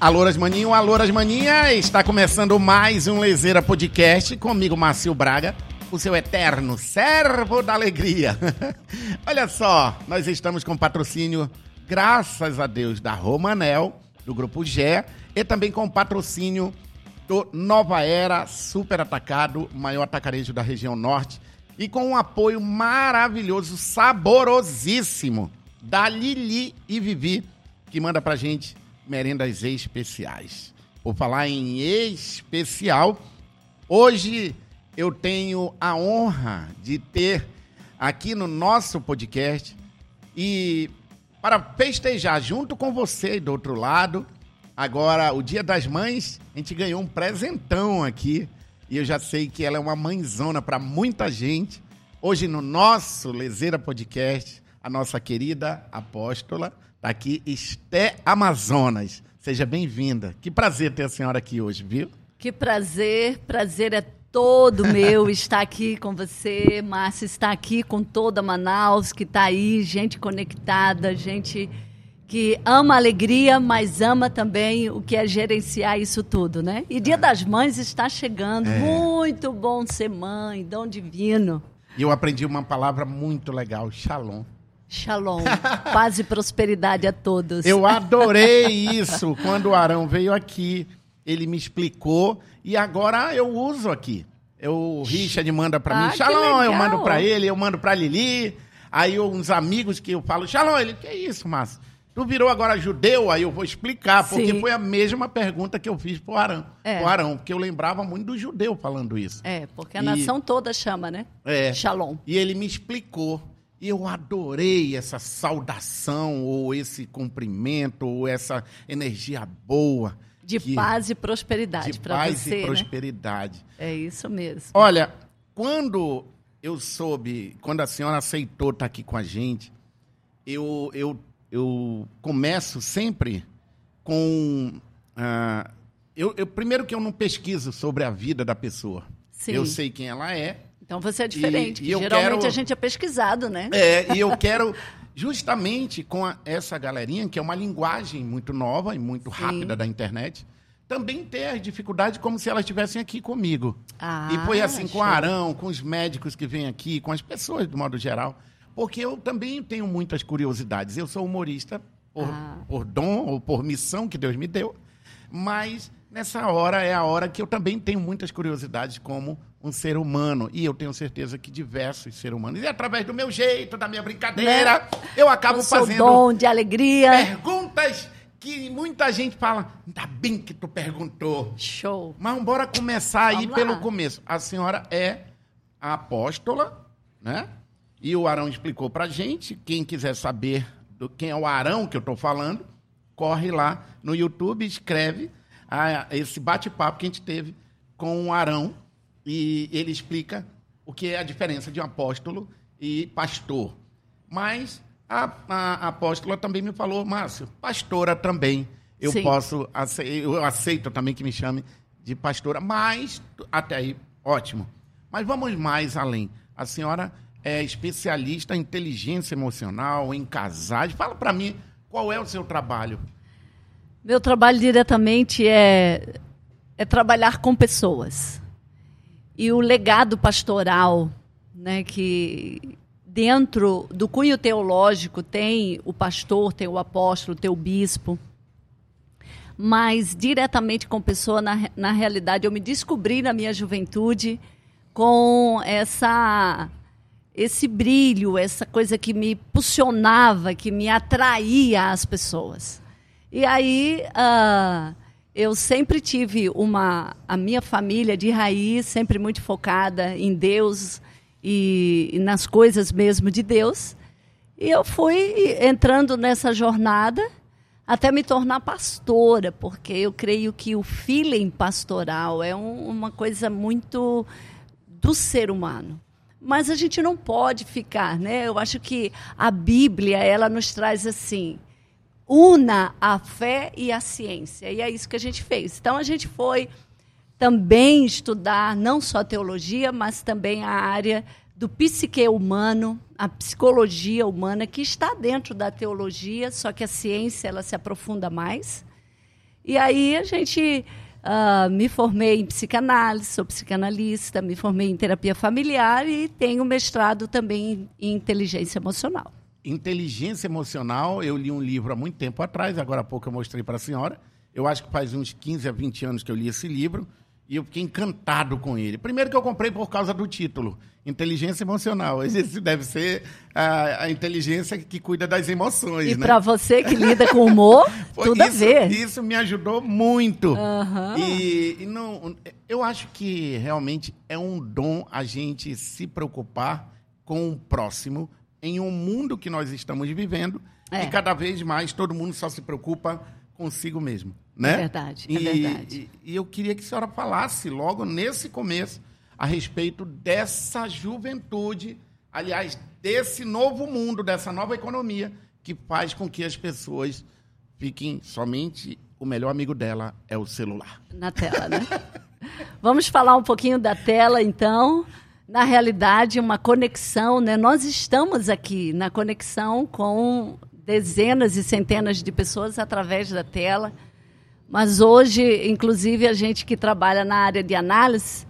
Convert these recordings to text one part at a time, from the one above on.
Alô, Maninho, alô, Maninha, está começando mais um Lezeira Podcast comigo, Márcio Braga, o seu eterno servo da alegria. Olha só, nós estamos com patrocínio, graças a Deus, da Romanel, do Grupo Gé, e também com patrocínio do Nova Era Super Atacado, maior atacarejo da região norte, e com um apoio maravilhoso, saborosíssimo, da Lili e Vivi, que manda pra gente merendas especiais. Por falar em especial, hoje eu tenho a honra de ter aqui no nosso podcast e para festejar junto com você do outro lado, agora o Dia das Mães, a gente ganhou um presentão aqui e eu já sei que ela é uma mãezona para muita gente. Hoje no nosso Lezeira Podcast, a nossa querida apóstola Tá aqui Esté Amazonas. Seja bem-vinda. Que prazer ter a senhora aqui hoje, viu? Que prazer, prazer é todo meu estar aqui com você, Márcia, estar aqui com toda Manaus que está aí, gente conectada, gente que ama a alegria, mas ama também o que é gerenciar isso tudo, né? E Dia das Mães está chegando, é. muito bom ser mãe, dom divino. E eu aprendi uma palavra muito legal, shalom. Shalom, paz e prosperidade a todos. Eu adorei isso quando o Arão veio aqui. Ele me explicou e agora eu uso aqui. Eu, o Richard manda para ah, mim, Shalom, eu mando para ele, eu mando para Lili. Aí uns amigos que eu falo, Shalom, ele, que é isso, Márcio? Tu virou agora judeu? Aí eu vou explicar, porque Sim. foi a mesma pergunta que eu fiz pro Arão. É. Pro Arão, porque eu lembrava muito do judeu falando isso. É, porque a e... nação toda chama, né? É. Shalom. E ele me explicou. E eu adorei essa saudação, ou esse cumprimento, ou essa energia boa. De que, paz e prosperidade para você. Paz e né? prosperidade. É isso mesmo. Olha, quando eu soube, quando a senhora aceitou estar aqui com a gente, eu, eu, eu começo sempre com. Uh, eu, eu, primeiro que eu não pesquiso sobre a vida da pessoa. Sim. Eu sei quem ela é, então você é diferente. E, e geralmente quero... a gente é pesquisado, né? É, e eu quero justamente com a, essa galerinha, que é uma linguagem muito nova e muito Sim. rápida da internet, também ter as dificuldades como se elas estivessem aqui comigo. Ah, e foi assim show. com o Arão, com os médicos que vêm aqui, com as pessoas do modo geral. Porque eu também tenho muitas curiosidades. Eu sou humorista por, ah. por dom ou por missão que Deus me deu, mas nessa hora é a hora que eu também tenho muitas curiosidades como um ser humano. E eu tenho certeza que diversos seres humanos. E através do meu jeito, da minha brincadeira, né? eu acabo fazendo. dom de alegria. Perguntas que muita gente fala. Ainda bem que tu perguntou. Show. Mas bora começar aí Vamos pelo lá. começo. A senhora é a apóstola, né? E o Arão explicou pra gente. Quem quiser saber do quem é o Arão que eu tô falando, corre lá no YouTube, escreve a, esse bate-papo que a gente teve com o Arão e ele explica o que é a diferença de um apóstolo e pastor. Mas a, a, apóstola também me falou, Márcio, pastora também. Eu Sim. posso, eu aceito também que me chame de pastora, mas até aí, ótimo. Mas vamos mais além. A senhora é especialista em inteligência emocional, em casais. Fala para mim, qual é o seu trabalho? Meu trabalho diretamente é, é trabalhar com pessoas e o legado pastoral, né, que dentro do cunho teológico tem o pastor, tem o apóstolo, tem o bispo, mas diretamente com pessoa, na, na realidade, eu me descobri na minha juventude com essa esse brilho, essa coisa que me impulsionava, que me atraía às pessoas. E aí, uh, eu sempre tive uma a minha família de raiz sempre muito focada em Deus e, e, nas coisas mesmo de Deus. E eu fui entrando nessa jornada até me tornar pastora porque eu creio que o feeling pastoral é um, uma coisa muito do ser humano. Mas a gente não pode ficar né? Eu acho que a Bíblia ela nos traz assim una a fé e a ciência. E é isso que a gente fez. Então a gente foi também estudar não só teologia, mas também a área do psique humano, a psicologia humana que está dentro da teologia, só que a ciência ela se aprofunda mais. E aí a gente uh, me formei em psicanálise, sou psicanalista, me formei em terapia familiar e tenho mestrado também em inteligência emocional. Inteligência emocional, eu li um livro há muito tempo atrás, agora há pouco eu mostrei para a senhora. Eu acho que faz uns 15 a 20 anos que eu li esse livro e eu fiquei encantado com ele. Primeiro que eu comprei por causa do título, Inteligência Emocional. Esse deve ser a, a inteligência que cuida das emoções, E né? para você que lida com humor, tudo isso, a ver. Isso me ajudou muito. Uhum. E, e não, eu acho que realmente é um dom a gente se preocupar com o próximo em um mundo que nós estamos vivendo É. e cada vez mais todo mundo só se preocupa consigo mesmo, né? É verdade, é e, verdade. E, e eu queria que a senhora falasse logo nesse começo a respeito dessa juventude, aliás, desse novo mundo, dessa nova economia que faz com que as pessoas fiquem somente o melhor amigo dela é o celular. Na tela, né? Vamos falar um pouquinho da tela, então. Na realidade, uma conexão, né? Nós estamos aqui na conexão com dezenas e centenas de pessoas através da tela. Mas hoje, inclusive, a gente que trabalha na área de análise,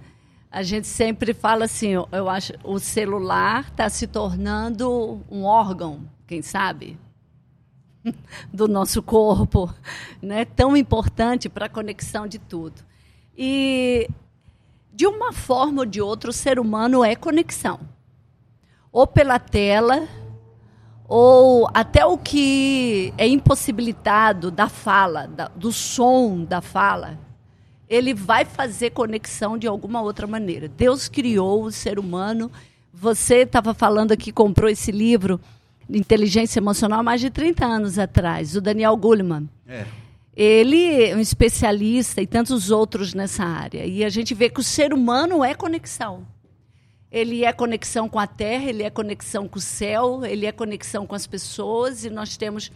a gente sempre fala assim, eu, acho, o celular está se tornando um órgão, quem sabe? do nosso corpo, né? Tão importante para a conexão de tudo. E de uma forma ou de outra, o ser humano é conexão. Ou pela tela, ou até o que é impossibilitado da fala, da, do som da fala, ele vai fazer conexão de alguma outra maneira. Deus criou o ser humano. Você estava falando aqui, comprou esse livro, Inteligência Emocional, há mais de 30 anos atrás, o Daniel Goleman. É. Ele é um especialista e tantos outros nessa área. E a gente vê que o ser humano é conexão. Ele é conexão com a terra, ele é conexão com o céu, ele é conexão com as pessoas e nós temos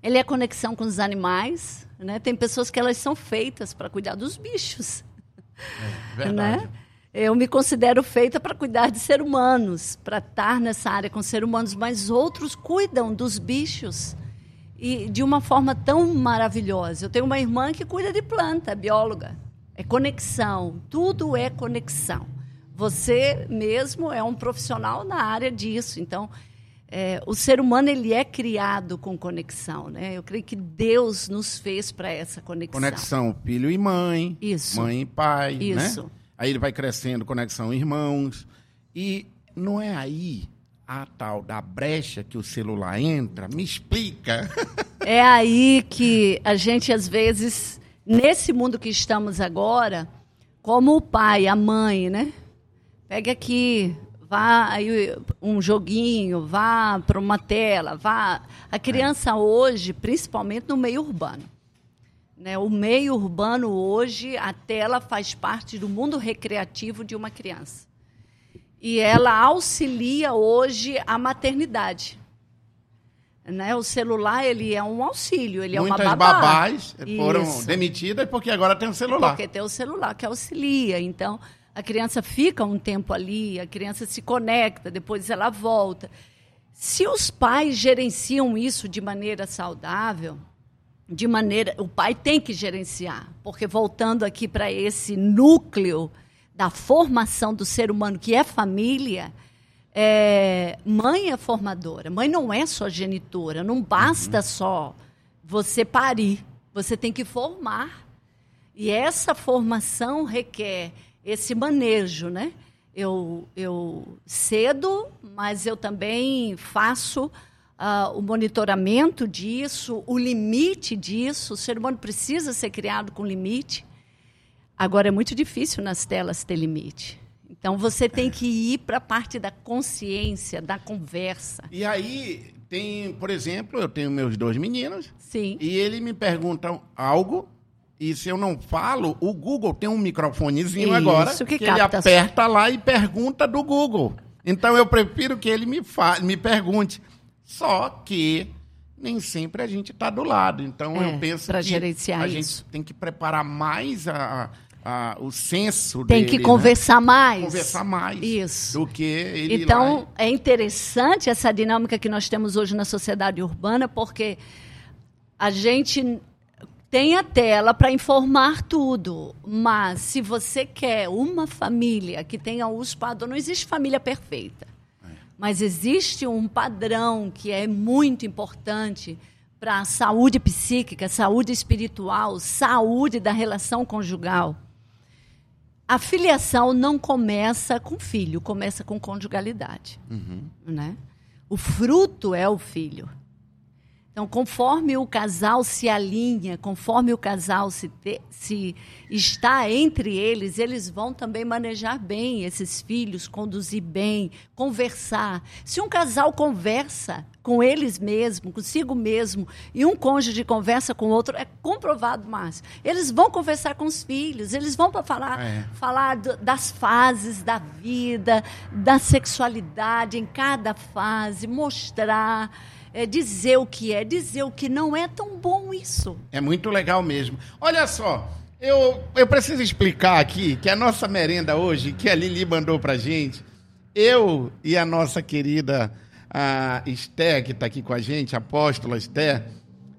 ele é conexão com os animais, né? Tem pessoas que elas são feitas para cuidar dos bichos, É, verdade. né? Eu me considero feita para cuidar de seres humanos, para estar nessa área com seres humanos, mas outros cuidam dos bichos e de uma forma tão maravilhosa. Eu tenho uma irmã que cuida de planta, é bióloga. É conexão, tudo é conexão. Você mesmo é um profissional na área disso, então é, o ser humano ele é criado com conexão, né? Eu creio que Deus nos fez para essa conexão. Conexão filho e mãe, Isso. mãe e pai, Isso. né? Aí ele vai crescendo, conexão irmãos. E não é aí a tal da brecha que o celular entra? Me explica. É aí que a gente, às vezes, nesse mundo que estamos agora, como o pai, a mãe, né? Pega aqui, vá aí um joguinho, vá para uma tela, vá. A criança hoje, principalmente no meio urbano. Né? O meio urbano hoje, a tela faz parte do mundo recreativo de uma criança. E ela auxilia hoje a maternidade. Né? O celular ele é um auxílio, ele Muitas é uma babá. babás foram Isso. demitidas porque agora tem um celular. Porque tem o celular que auxilia. Então, a criança fica um tempo ali, a criança se conecta, depois ela volta. Se os pais gerenciam isso de maneira saudável, de maneira. O pai tem que gerenciar, porque voltando aqui para esse núcleo da formação do ser humano, que é família, é, mãe é formadora. Mãe não é só genitora, não basta só você parir, você tem que formar. E essa formação requer esse manejo, né? Eu, eu cedo, mas eu também faço ah, o monitoramento disso, o limite disso. O ser humano precisa ser criado com limite. Agora, é muito difícil nas telas ter limite. Então, você tem que ir para a parte da consciência, da conversa. E aí tem, por exemplo, eu tenho meus dois meninos Sim. e eles me perguntam algo e se eu não falo, o Google tem um microfonezinho Isso, agora que ele capta- aperta lá e pergunta do Google. Então eu prefiro que ele me fa me pergunte. Só que nem sempre a gente está do lado. Então É, eu penso que a isso. gente tem que preparar mais a, a- o senso Tem dele, que né? conversar mais. Conversar mais Isso. do que ele ir lá Então, é interessante essa dinâmica que nós temos hoje na sociedade urbana, porque a gente Tem a tela para informar tudo, mas se você quer uma família que tenha os padrões, não existe família perfeita, mas existe um padrão que é muito importante para a saúde psíquica, saúde espiritual, saúde da relação conjugal. A filiação não começa com filho, começa com conjugalidade. Uhum. Né? O fruto é o filho. Então, conforme o casal se alinha, conforme o casal se, te, se está entre eles, eles vão também manejar bem esses filhos, conduzir bem, conversar. Se um casal conversa com eles mesmo, consigo mesmo, e um cônjuge conversa com o outro, é comprovado, Márcio. Eles vão conversar com os filhos, eles vão para falar, É. falar do- das fases da vida, da sexualidade em cada fase, mostrar, é, dizer o que é, dizer o que não é tão bom isso. É muito legal mesmo. Olha só, eu, eu preciso explicar aqui que a nossa merenda hoje, que a Lili mandou pra gente, eu e a nossa querida a Esté, que está aqui com a gente, a apóstola Esté,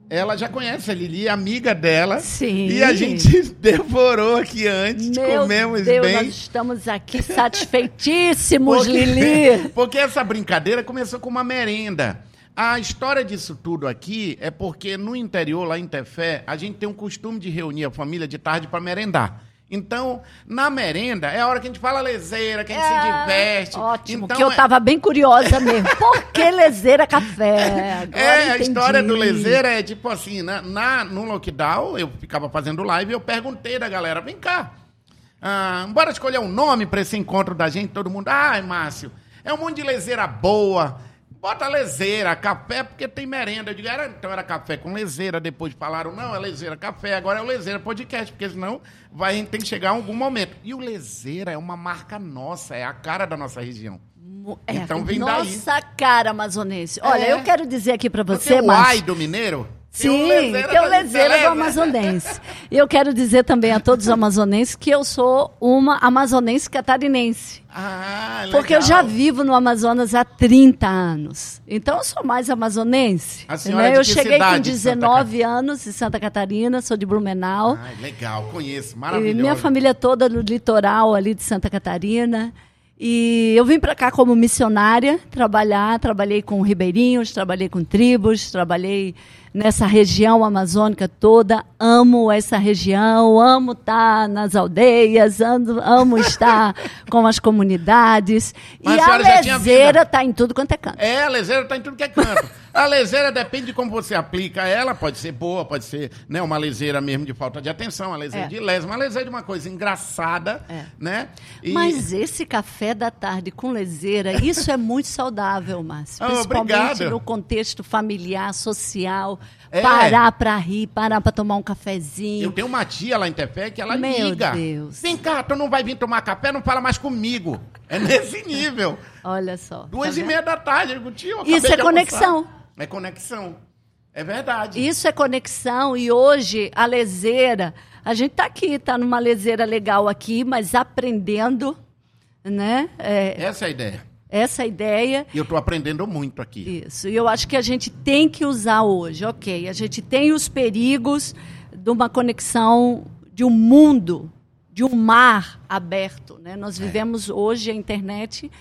ela já conhece a Lili, é amiga dela. Sim. E a gente devorou aqui antes, Meu comemos Deus, bem. nós estamos aqui satisfeitíssimos, Lili. porque essa brincadeira começou com uma merenda. A história disso tudo aqui é porque no interior, lá em Tefé, a gente tem um costume de reunir a família de tarde para merendar. Então, na merenda, é a hora que a gente fala lezeira, que a gente se diverte. É, Ótimo, então, que eu é- estava bem curiosa mesmo. Por que lezeira café? Agora É, a entendi. história do lezeira é tipo assim, na, na- no lockdown, eu ficava fazendo live e eu perguntei da galera, vem cá, ah, bora escolher um nome para esse encontro da gente, todo mundo, ai, Márcio, é um monte de lezeira boa, bota lezeira, café, porque tem merenda. Eu digo, era, então era café com lezeira, depois falaram, não, é lezeira café, agora é o lezeira podcast, porque senão vai, a gente tem que chegar a algum momento. E o lezeira é uma marca nossa, é a cara da nossa região. É, Então vem daí. nossa cara amazonense. Olha, É. eu quero dizer aqui para você, tem o ai do mineiro? Sim, lezeira o da lezeira do Beleza. amazonense. E eu quero dizer também a todos os amazonenses que eu sou uma amazonense catarinense. Ah, Porque eu legal. já vivo no Amazonas há 30 anos. Então eu sou mais amazonense. A senhora é né? Eu cheguei com de Santa 19 anos em Santa Catarina, sou de Blumenau. Ai, legal, conheço, E maravilhoso. minha família toda no litoral ali de Santa Catarina. E eu vim para cá como missionária trabalhar. Trabalhei com ribeirinhos, trabalhei com tribos, trabalhei nessa região amazônica toda. Amo essa região, amo estar nas aldeias, ando- amo estar com as comunidades. Mas a e a tinha lezeira está em tudo quanto é canto. É, a lezeira tá em tudo que é canto. A lezeira depende de como você aplica ela, pode ser boa, pode ser né, uma lezeira mesmo de falta de atenção, uma lezeira É. de lesa, uma lezeira de uma coisa engraçada, É. né? E- Mas esse café da tarde com lezeira, isso é muito saudável, Márcio. Ah, Principalmente obrigado. no contexto familiar, social. É. Parar para rir, parar para tomar um cafezinho. Eu tenho uma tia lá em Tefé que ela Meu liga. Deus. Vem cá, tu não vai vir tomar café, não fala mais comigo. É nesse nível. Olha só. Duas tá e meia da tarde, eu digo, tio, eu Isso é almoçar. conexão. É conexão. É verdade. Isso é conexão. E hoje, a lezeira, a gente está aqui, está numa lezeira legal aqui, mas aprendendo, né? É, Essa é a ideia. Essa ideia. E eu estou aprendendo muito aqui. Isso. E eu acho que a gente tem que usar hoje, ok. A gente tem os perigos de uma conexão de um mundo, de um mar aberto. Né? Nós vivemos hoje, a internet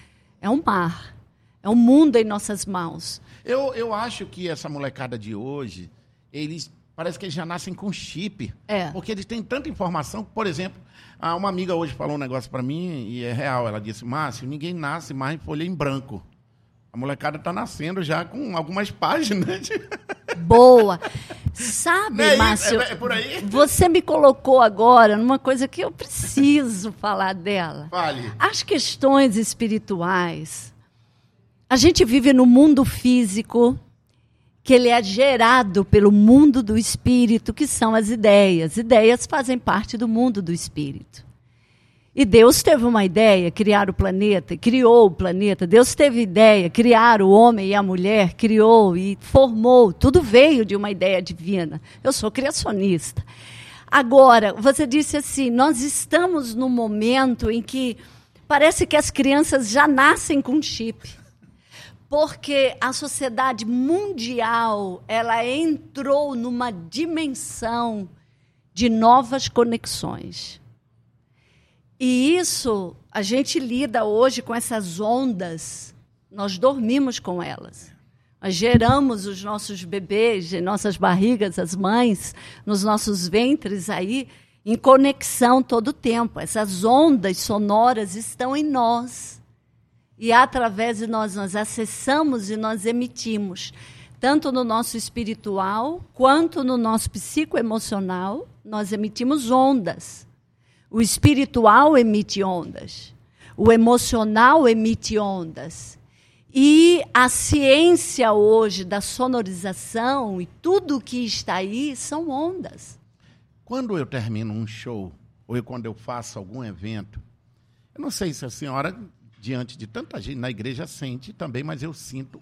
é um mar. É um mundo em nossas mãos. Eu, eu acho que essa molecada de hoje, eles parece que eles já nascem com chip. É. Porque eles têm tanta informação. Por exemplo, ah, uma amiga hoje falou um negócio para mim e é real. Ela disse, Márcio, ninguém nasce mais em folha em branco. A molecada está nascendo já com algumas páginas. Boa. Sabe, é? Márcio? É- é? Você me colocou agora numa coisa que eu preciso falar dela. Fale. As questões espirituais. A gente vive no mundo físico que ele é gerado pelo mundo do espírito, que são as ideias. Ideias fazem parte do mundo do espírito. E Deus teve uma ideia, criar o planeta, criou o planeta. Deus teve ideia, criar o homem e a mulher, criou e formou. Tudo veio de uma ideia divina. Eu sou criacionista. Agora, você disse assim: nós estamos num momento em que parece que as crianças já nascem com chip. Porque a sociedade mundial, ela entrou numa dimensão de novas conexões. E isso, a gente lida hoje com essas ondas, nós dormimos com elas. Nós geramos os nossos bebês nossas barrigas, as mães, nos nossos ventres aí, em conexão todo o tempo. Essas ondas sonoras estão em nós. E através de nós, nós acessamos e nós emitimos, tanto no nosso espiritual quanto no nosso psicoemocional, nós emitimos ondas. O espiritual emite ondas. O emocional emite ondas. E a ciência hoje da sonorização e tudo que está aí são ondas. Quando eu termino um show, ou quando eu faço algum evento, eu não sei se a senhora, diante de tanta gente na igreja, sente também, mas eu sinto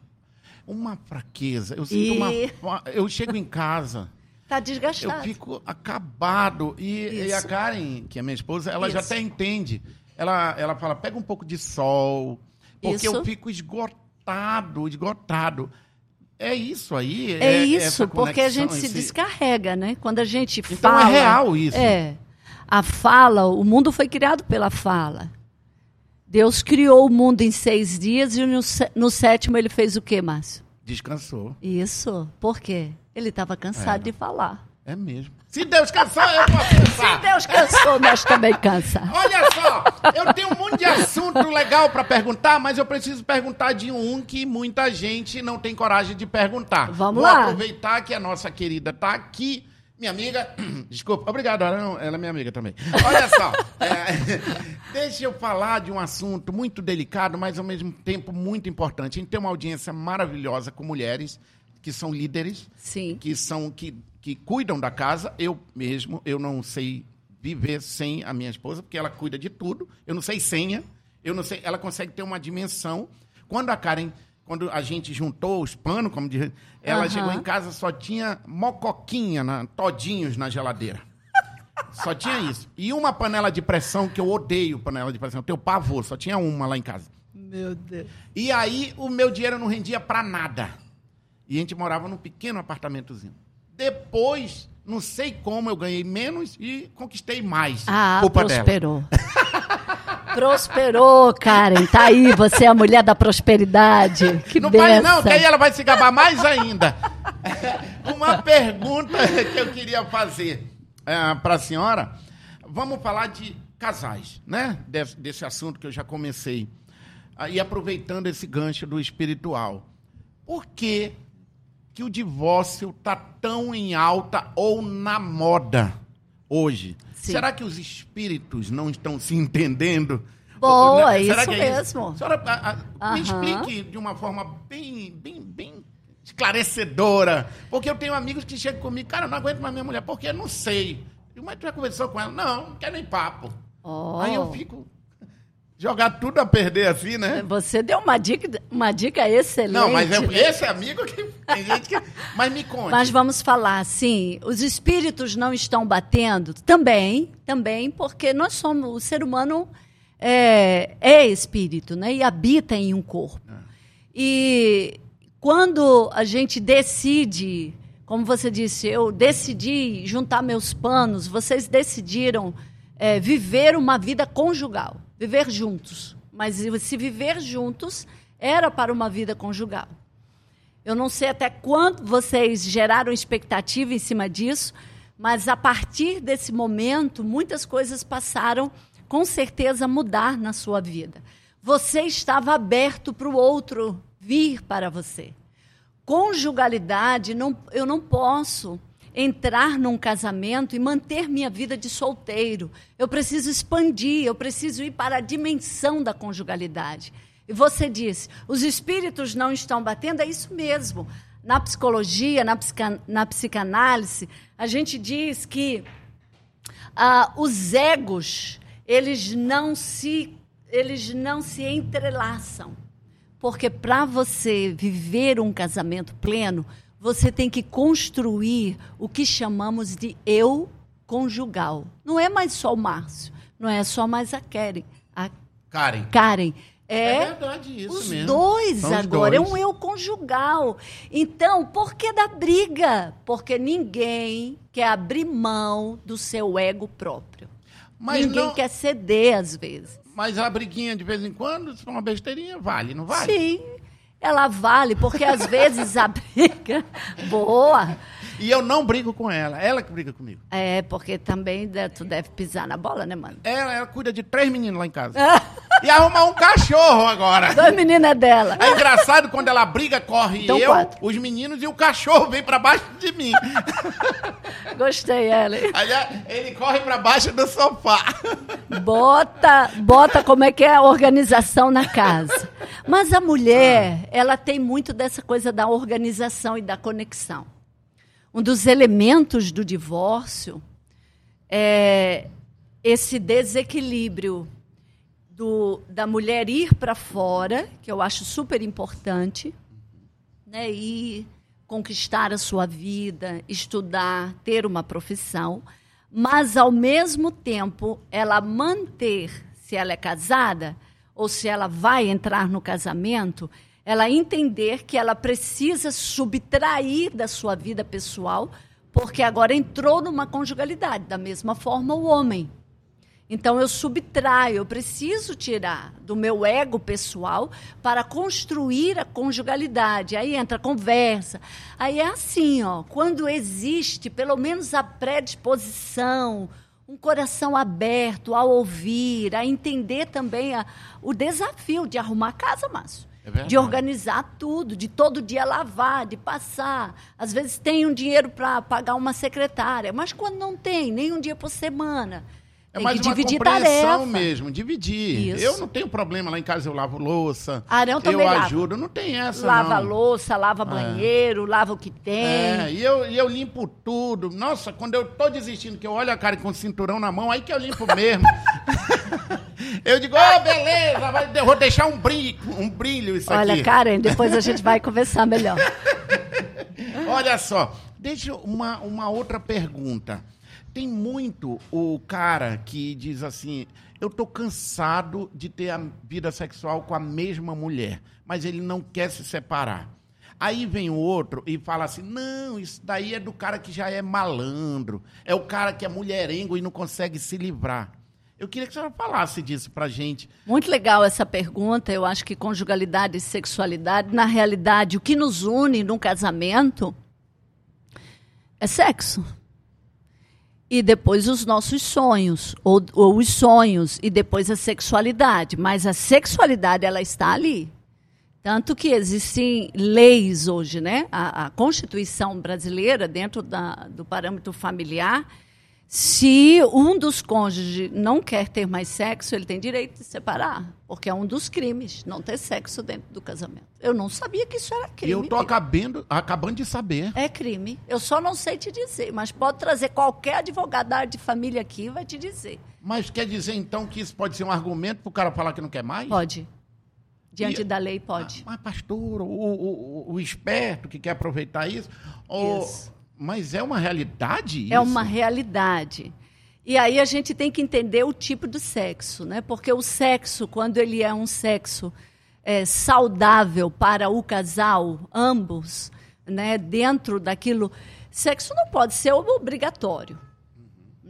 uma fraqueza. Eu sinto e... uma. Eu chego em casa. Está desgastado. Eu fico acabado. E, e, a Karen, que é minha esposa, ela Isso. já até entende. Ela, ela fala: pega um pouco de sol, porque isso. eu fico esgotado, esgotado. É isso aí? É, é isso, porque a gente se descarrega, né? Quando a gente então fala. Então é real isso. É. A fala, o mundo foi criado pela fala. Deus criou o mundo em seis dias e no, no sétimo ele fez o quê, Márcio? Descansou. Isso. Por quê? Ele estava cansado é. de falar. É mesmo. Se Deus cansou, eu posso cansar. Se Deus cansou, nós também cansa. Olha só, eu tenho um monte de assunto legal para perguntar, mas eu preciso perguntar de um que muita gente não tem coragem de perguntar. Vamos Vou lá. aproveitar que a nossa querida está aqui. Minha amiga, desculpa, obrigado, ela, ela é minha amiga também. Olha só, é, deixa eu falar de um assunto muito delicado, mas ao mesmo tempo muito importante. A gente tem uma audiência maravilhosa com mulheres que são líderes, Sim. que são que, que cuidam da casa. Eu mesmo, eu não sei viver sem a minha esposa, porque ela cuida de tudo. Eu não sei senha, eu não sei, ela consegue ter uma dimensão. Quando a Karen, quando a gente juntou os panos, como diz, ela uhum. chegou em casa só tinha mocoquinha, na, todinhos na geladeira. Só tinha isso. E uma panela de pressão, que eu odeio panela de pressão, eu tenho pavor, só tinha uma lá em casa. Meu Deus. E aí o meu dinheiro não rendia para nada. E a gente morava num pequeno apartamentozinho. Depois, não sei como, eu ganhei menos e conquistei mais. Ah, prosperou. prosperou, Karen. Tá aí, você é a mulher da prosperidade. Que não vai não, que aí ela vai se gabar mais ainda. Uma pergunta que eu queria fazer é, para a senhora. Vamos falar de casais, né? Desse, desse assunto que eu já comecei. E aproveitando esse gancho do espiritual. Por que que o divórcio está tão em alta ou na moda hoje? Sim. Será que os espíritos não estão se entendendo? Boa, né? isso é mesmo. Isso? Senhora, a, a, me explique de uma forma bem, bem, bem esclarecedora. Porque eu tenho amigos que chegam comigo, cara, eu não aguento mais minha mulher, porque eu não sei. Mas tu já conversou com ela? Não, não quer nem papo. Oh. Aí eu fico, Jogar tudo a perder assim, né? Você deu uma dica, uma dica excelente. Não, mas é, esse amigo que tem gente que. Mas me conte. Mas vamos falar, sim. Os espíritos não estão batendo? Também, também, porque nós somos. O ser humano é, é espírito, né? E habita em um corpo. É. E quando a gente decide, como você disse, eu decidi juntar meus panos, vocês decidiram é, viver uma vida conjugal viver juntos. Mas se viver juntos era para uma vida conjugal. Eu não sei até quando vocês geraram expectativa em cima disso, mas a partir desse momento, muitas coisas passaram com certeza a mudar na sua vida. Você estava aberto para o outro vir para você. Conjugalidade, não, eu não posso entrar num casamento e manter minha vida de solteiro. Eu preciso expandir, eu preciso ir para a dimensão da conjugalidade. E você disse, os espíritos não estão batendo, é isso mesmo. Na psicologia, na, psica, na psicanálise, a gente diz que ah, os egos, eles não se, eles não se entrelaçam. Porque para você viver um casamento pleno, você tem que construir o que chamamos de eu conjugal. Não é mais só o Márcio, não é só mais a Karen. A Karen. Karen. É, É verdade isso os mesmo. dois São os agora, dois. é um eu conjugal. Então, por que da briga? Porque ninguém quer abrir mão do seu ego próprio. Mas ninguém não- quer ceder às vezes. Mas a briguinha de vez em quando, se for uma besteirinha, vale, não vale? Sim, ela vale, porque às vezes a briga. Boa! E eu não brigo com ela, ela que briga comigo. É, porque também né, tu deve pisar na bola, né, mano? Ela, ela cuida de três meninos lá em casa. e arrumar um cachorro agora. Dois meninos é dela. É engraçado quando ela briga, corre Então, eu, quatro. os meninos e o cachorro vem pra baixo de mim. Gostei, Ellen. Aí ele corre pra baixo do sofá. Bota, bota como é que é a organização na casa. Mas a mulher, ela tem muito dessa coisa da organização e da conexão. Um dos elementos do divórcio é esse desequilíbrio do, da mulher ir para fora, que eu acho super importante, né, ir conquistar a sua vida, estudar, ter uma profissão, mas ao mesmo tempo ela manter, se ela é casada ou se ela vai entrar no casamento, ela entender que ela precisa subtrair da sua vida pessoal, porque agora entrou numa conjugalidade, da mesma forma o homem. Então eu subtraio, eu preciso tirar do meu ego pessoal para construir a conjugalidade. Aí entra a conversa. Aí é assim, ó, quando existe pelo menos a predisposição, um coração aberto a ouvir, a entender também a- o desafio de arrumar a casa, Márcio. É de organizar tudo, de todo dia lavar, de passar. Às vezes tem um dinheiro para pagar uma secretária, mas quando não tem, nem um dia por semana. É mais uma dividir compreensão tarefa. mesmo, dividir. Isso. Eu não tenho problema lá em casa, eu lavo louça. Arão eu também lava. ajudo, não tem essa Lava não. louça, lava banheiro, lava o que tem. É, e eu, e eu limpo tudo. Nossa, quando eu tô desistindo, que eu olho a cara com o cinturão na mão, aí que eu limpo mesmo. eu digo, ô, beleza, vai, eu vou deixar um brilho, um brilho isso Olha, aqui. Karen, depois a gente vai conversar melhor. Olha só, deixa eu- uma, uma outra pergunta. Tem muito o cara que diz assim: eu tô cansado de ter a vida sexual com a mesma mulher, mas ele não quer se separar. Aí vem o outro e fala assim: não, isso daí é do cara que já é malandro, é o cara que é mulherengo e não consegue se livrar. Eu queria que você falasse disso pra gente. Muito legal essa pergunta. Eu acho que conjugalidade e sexualidade, na realidade, o que nos une num casamento é sexo. E depois os nossos sonhos, ou, ou os sonhos, e depois a sexualidade. Mas a sexualidade, ela está ali. Tanto que existem leis hoje, né? A, a Constituição brasileira, dentro da, do parâmetro familiar, se um dos cônjuges não quer ter mais sexo, ele tem direito de separar, porque é um dos crimes, não ter sexo dentro do casamento. Eu não sabia que isso era crime. eu tô acabando, acabando de saber. É crime. Eu só não sei te dizer, mas pode trazer qualquer advogado da área de família aqui e vai te dizer. Mas quer dizer então que isso pode ser um argumento pro cara falar que não quer mais? Pode. Diante E- da lei, pode. Ah, mas, pastor, o, o, o- o esperto que quer aproveitar isso. o- Isso. Mas é uma realidade isso? É uma realidade. E aí a gente tem que entender o tipo do sexo, né? Porque o sexo, quando ele é um sexo é, saudável para o casal, ambos, né? Dentro daquilo, sexo não pode ser obrigatório.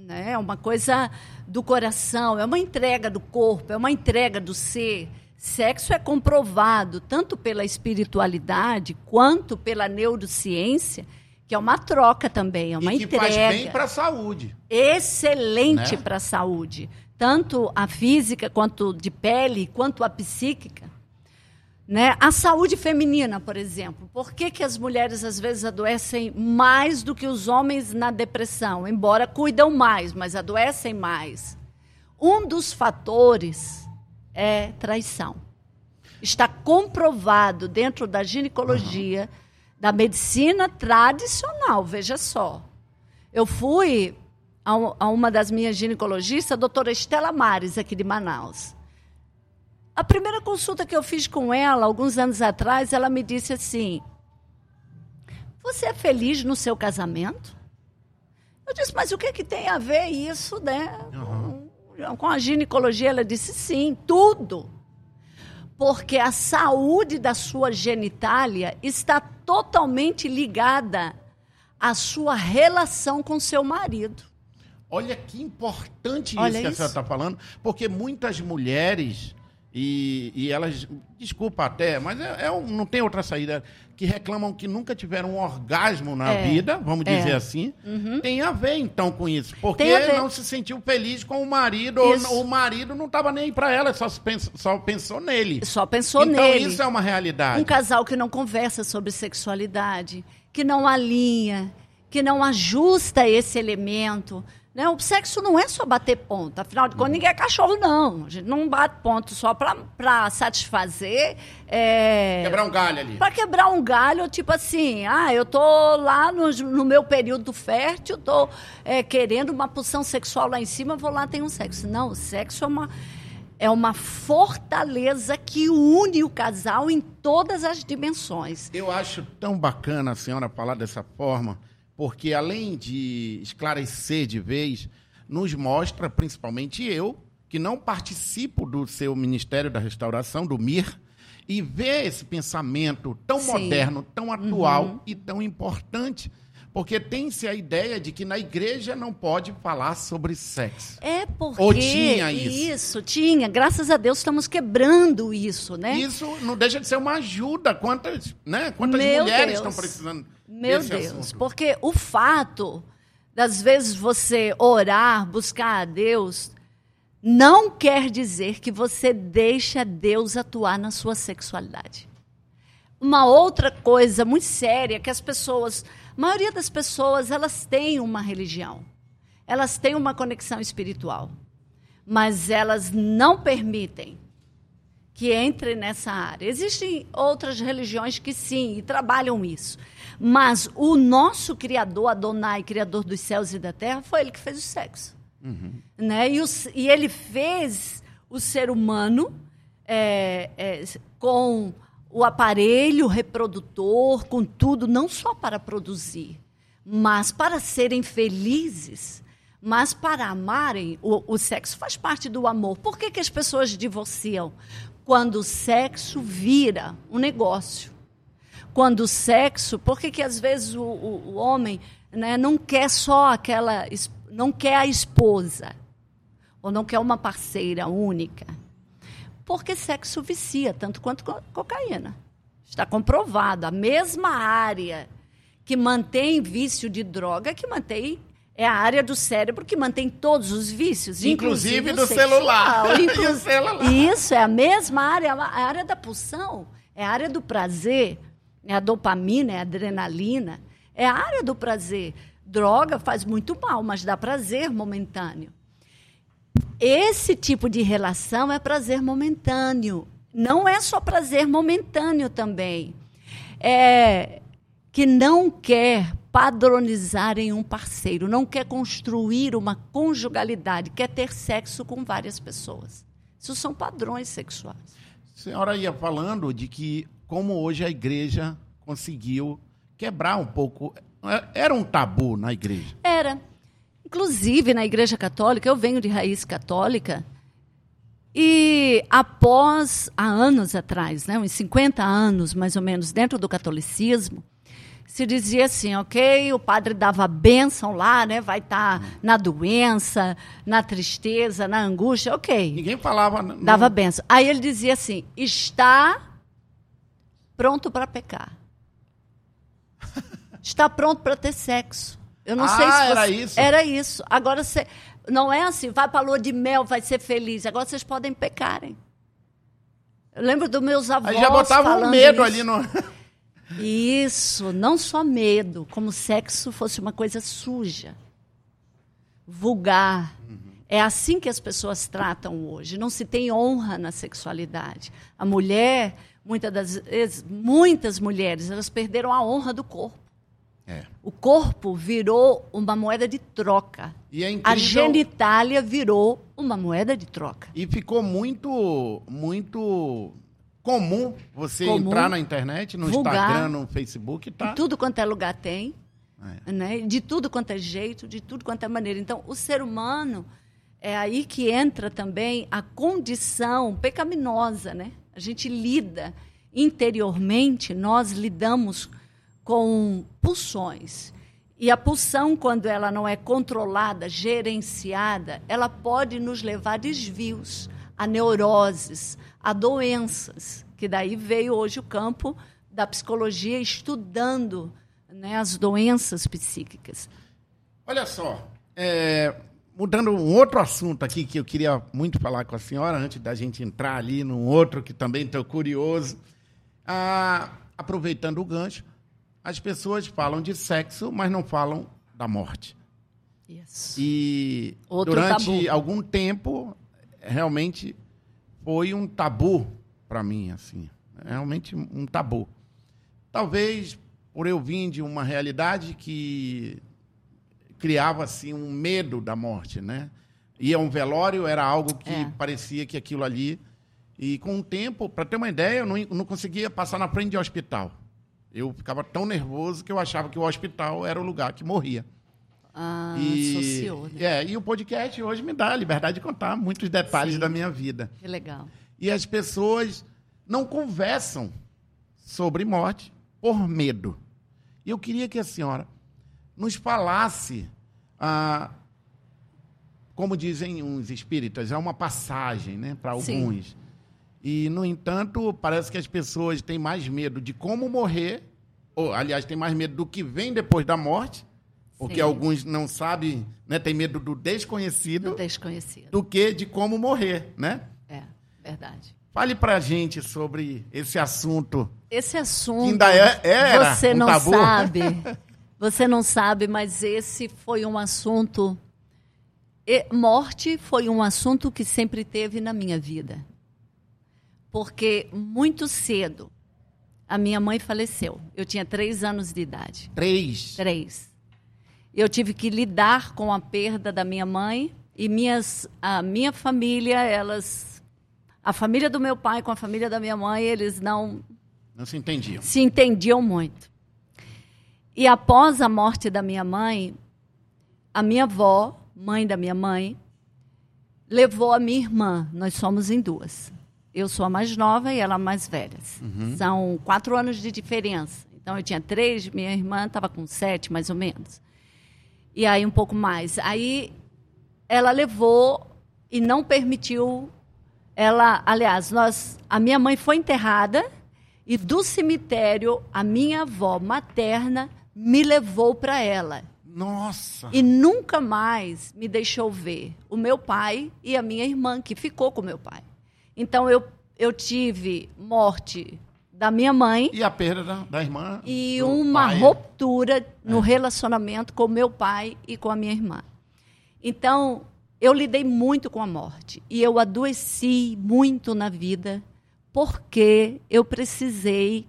Né? É uma coisa do coração, é uma entrega do corpo, é uma entrega do ser. Sexo é comprovado tanto pela espiritualidade quanto pela neurociência, que é uma troca também, é uma e que entrega faz bem para a saúde. excelente Né? para a saúde, tanto a física quanto de pele, quanto a psíquica. Né? A saúde feminina, por exemplo. Por que, que as mulheres às vezes adoecem mais do que os homens na depressão? Embora cuidam mais, mas adoecem mais. Um dos fatores é traição. Está comprovado dentro da ginecologia, da medicina tradicional, veja só. Eu fui a, um- uma das minhas ginecologistas, a doutora Estela Mares, aqui de Manaus. A primeira consulta que eu fiz com ela, alguns anos atrás, ela me disse assim: Você é feliz no seu casamento? Eu disse, mas o que, que tem a ver isso, né? Com, com a ginecologia? Ela disse, sim, tudo. Porque a saúde da sua genitália está totalmente ligada à sua relação com seu marido. Olha que importante Olha isso que a isso. senhora está falando, porque muitas mulheres, e, e elas, desculpa até, mas é, é um- não tem outra saída, que reclamam que nunca tiveram um orgasmo na É, vida, vamos é. dizer assim, tem a ver então com isso, porque não se sentiu feliz com o marido, ou Isso. o marido não estava nem para ela, só, se pens- só pensou nele. Só pensou então nele. isso é uma realidade. Um casal que não conversa sobre sexualidade, que não alinha, que não ajusta esse elemento. Né? O sexo não é só bater ponto. Afinal de contas, ninguém é cachorro, não. A gente não bate ponto só para satisfazer. É... Quebrar um galho ali. Para quebrar um galho, tipo assim, ah, eu tô lá no, no meu período fértil, tô é, querendo uma pulsão sexual lá em cima, vou lá ter um sexo. Não, o sexo é uma, é uma fortaleza que une o casal em todas as dimensões. Eu acho tão bacana a senhora falar dessa forma, porque além de esclarecer de vez, nos mostra, principalmente eu, que não participo do seu Ministério da Restauração, do MIR, e ver esse pensamento tão Sim. moderno, tão atual e tão importante. Porque tem-se a ideia de que na igreja não pode falar sobre sexo. É porque Ou tinha isso? isso tinha. Graças a Deus estamos quebrando isso, né? Isso não deixa de ser uma ajuda. Quantas, né? Quantas Meu mulheres Deus. estão precisando Meu Deus, assunto? porque o fato das vezes você orar, buscar a Deus, não quer dizer que você deixa Deus atuar na sua sexualidade. Uma outra coisa muito séria que as pessoas, a maioria das pessoas, elas têm uma religião. Elas têm uma conexão espiritual. Mas elas não permitem que entre nessa área. Existem outras religiões que sim, e trabalham isso. Mas o nosso Criador, Adonai, Criador dos céus e da terra, foi ele que fez o sexo. Né? E, os- e ele fez o ser humano é, é, com o aparelho reprodutor, com tudo, não só para produzir, mas para serem felizes, mas para amarem. O, o sexo faz parte do amor. Por que, que as pessoas divorciam? Quando o sexo vira um negócio quando o sexo, por que que às vezes o, o- o homem né, não quer só aquela, não quer a esposa, ou não quer uma parceira única? Porque sexo vicia, tanto quanto co- cocaína. Está comprovado. A mesma área que mantém vício de droga, que mantém é a área do cérebro que mantém todos os vícios, Inclusive inclusive, do sexual. celular. E o celular. Isso é a mesma área, a área da pulsão, é a área do prazer, é a dopamina, é a adrenalina, é a área do prazer. Droga faz muito mal, mas dá prazer momentâneo. Esse tipo de relação é prazer momentâneo. Não é só prazer momentâneo também. É que não quer padronizar em um parceiro, não quer construir uma conjugalidade, quer ter sexo com várias pessoas. Isso são padrões sexuais. A senhora ia falando de que como hoje a igreja conseguiu quebrar um pouco. Era um tabu na igreja. Era. Inclusive, na Igreja Católica, eu venho de raiz católica, e após, há anos atrás, né, uns 50 anos mais ou menos, dentro do catolicismo, se dizia assim, ok, o padre dava a bênção lá, né, vai estar na doença, na tristeza, na angústia, ok. Ninguém falava. não- Dava benção. Aí ele dizia assim: está pronto para pecar. Está pronto para ter sexo. Eu não Ah, sei se era você- isso? Era isso. Agora você não é assim, vai para a lua de mel, vai ser feliz. Agora vocês podem pecarem. Eu lembro dos meus avós Aí já botava um medo isso. ali no. Isso, não só medo, como sexo fosse uma coisa suja, vulgar. É assim que as pessoas tratam hoje. Não se tem honra na sexualidade. A mulher, muitas das vezes, muitas mulheres, elas perderam a honra do corpo. É. O corpo virou uma moeda de troca. E é A incrível. genitália virou uma moeda de troca. E ficou muito, muito comum você Comum. entrar na internet, no Vulgar. Instagram, no Facebook, tá? Tudo quanto é lugar tem. É. né? de tudo quanto é jeito, de tudo quanto é maneira. Então, o ser humano é aí que entra também a condição pecaminosa, né? A gente lida interiormente, nós lidamos com pulsões. E a pulsão, quando ela não é controlada, gerenciada, ela pode nos levar a desvios, a neuroses, a doenças, que daí veio hoje o campo da psicologia estudando né, as doenças psíquicas. Olha só, é, mudando um outro assunto aqui que eu queria muito falar com a senhora, antes da gente entrar ali num outro que também estou curioso. Ah, aproveitando o gancho, as pessoas falam de sexo, mas não falam da morte. Isso. E Outro durante tabu. algum tempo, realmente foi um tabu para mim, assim. Realmente um tabu. Talvez por eu vir de uma realidade que criava assim um medo da morte, né? Ia a um velório, era algo que É. parecia que aquilo ali. E com o tempo, para ter uma ideia, eu não, não conseguia passar na frente de hospital. Eu ficava tão nervoso que eu achava que o hospital era o lugar que morria. Ah, E, associou, né? é, e o podcast hoje me dá a liberdade de contar muitos detalhes Sim. da minha vida. Que legal. E as pessoas não conversam sobre morte por medo. E eu queria que a senhora nos falasse, ah, como dizem uns espíritas, é uma passagem né, para Sim. E, no entanto, parece que as pessoas têm mais medo de como morrer, ou, aliás, têm mais medo do que vem depois da morte, porque Sim. alguns não sabem, né, têm medo do desconhecido, Do desconhecido. do que de como morrer, né? É, verdade. Fale pra gente sobre esse assunto. Esse assunto. Que ainda é- era Você um não tabu. sabe. Você não sabe, mas esse foi um assunto. e- morte foi um assunto que sempre teve na minha vida. Porque muito cedo a minha mãe faleceu. Eu tinha três anos de idade. Três. Três. Eu tive que lidar com a perda da minha mãe e minhas, a minha família, elas. A família do meu pai com a família da minha mãe, eles não Não se entendiam. se entendiam muito. E após a morte da minha mãe, a minha avó, mãe da minha mãe, levou a minha irmã. Nós somos em duas. Eu sou a mais nova e ela a mais velha. São quatro anos de diferença. Então eu tinha três, minha irmã estava com sete, mais ou menos. E aí um pouco mais. Aí ela levou e não permitiu ela, aliás, nós, a minha mãe foi enterrada e do cemitério a minha avó materna me levou para ela Nossa. e nunca mais me deixou ver o meu pai e a minha irmã que ficou com meu pai. Então eu eu tive morte da minha mãe E a perda da, da irmã. e uma pai. ruptura no relacionamento com meu pai e com a minha irmã. Então, eu lidei muito com a morte e eu adoeci muito na vida porque eu precisei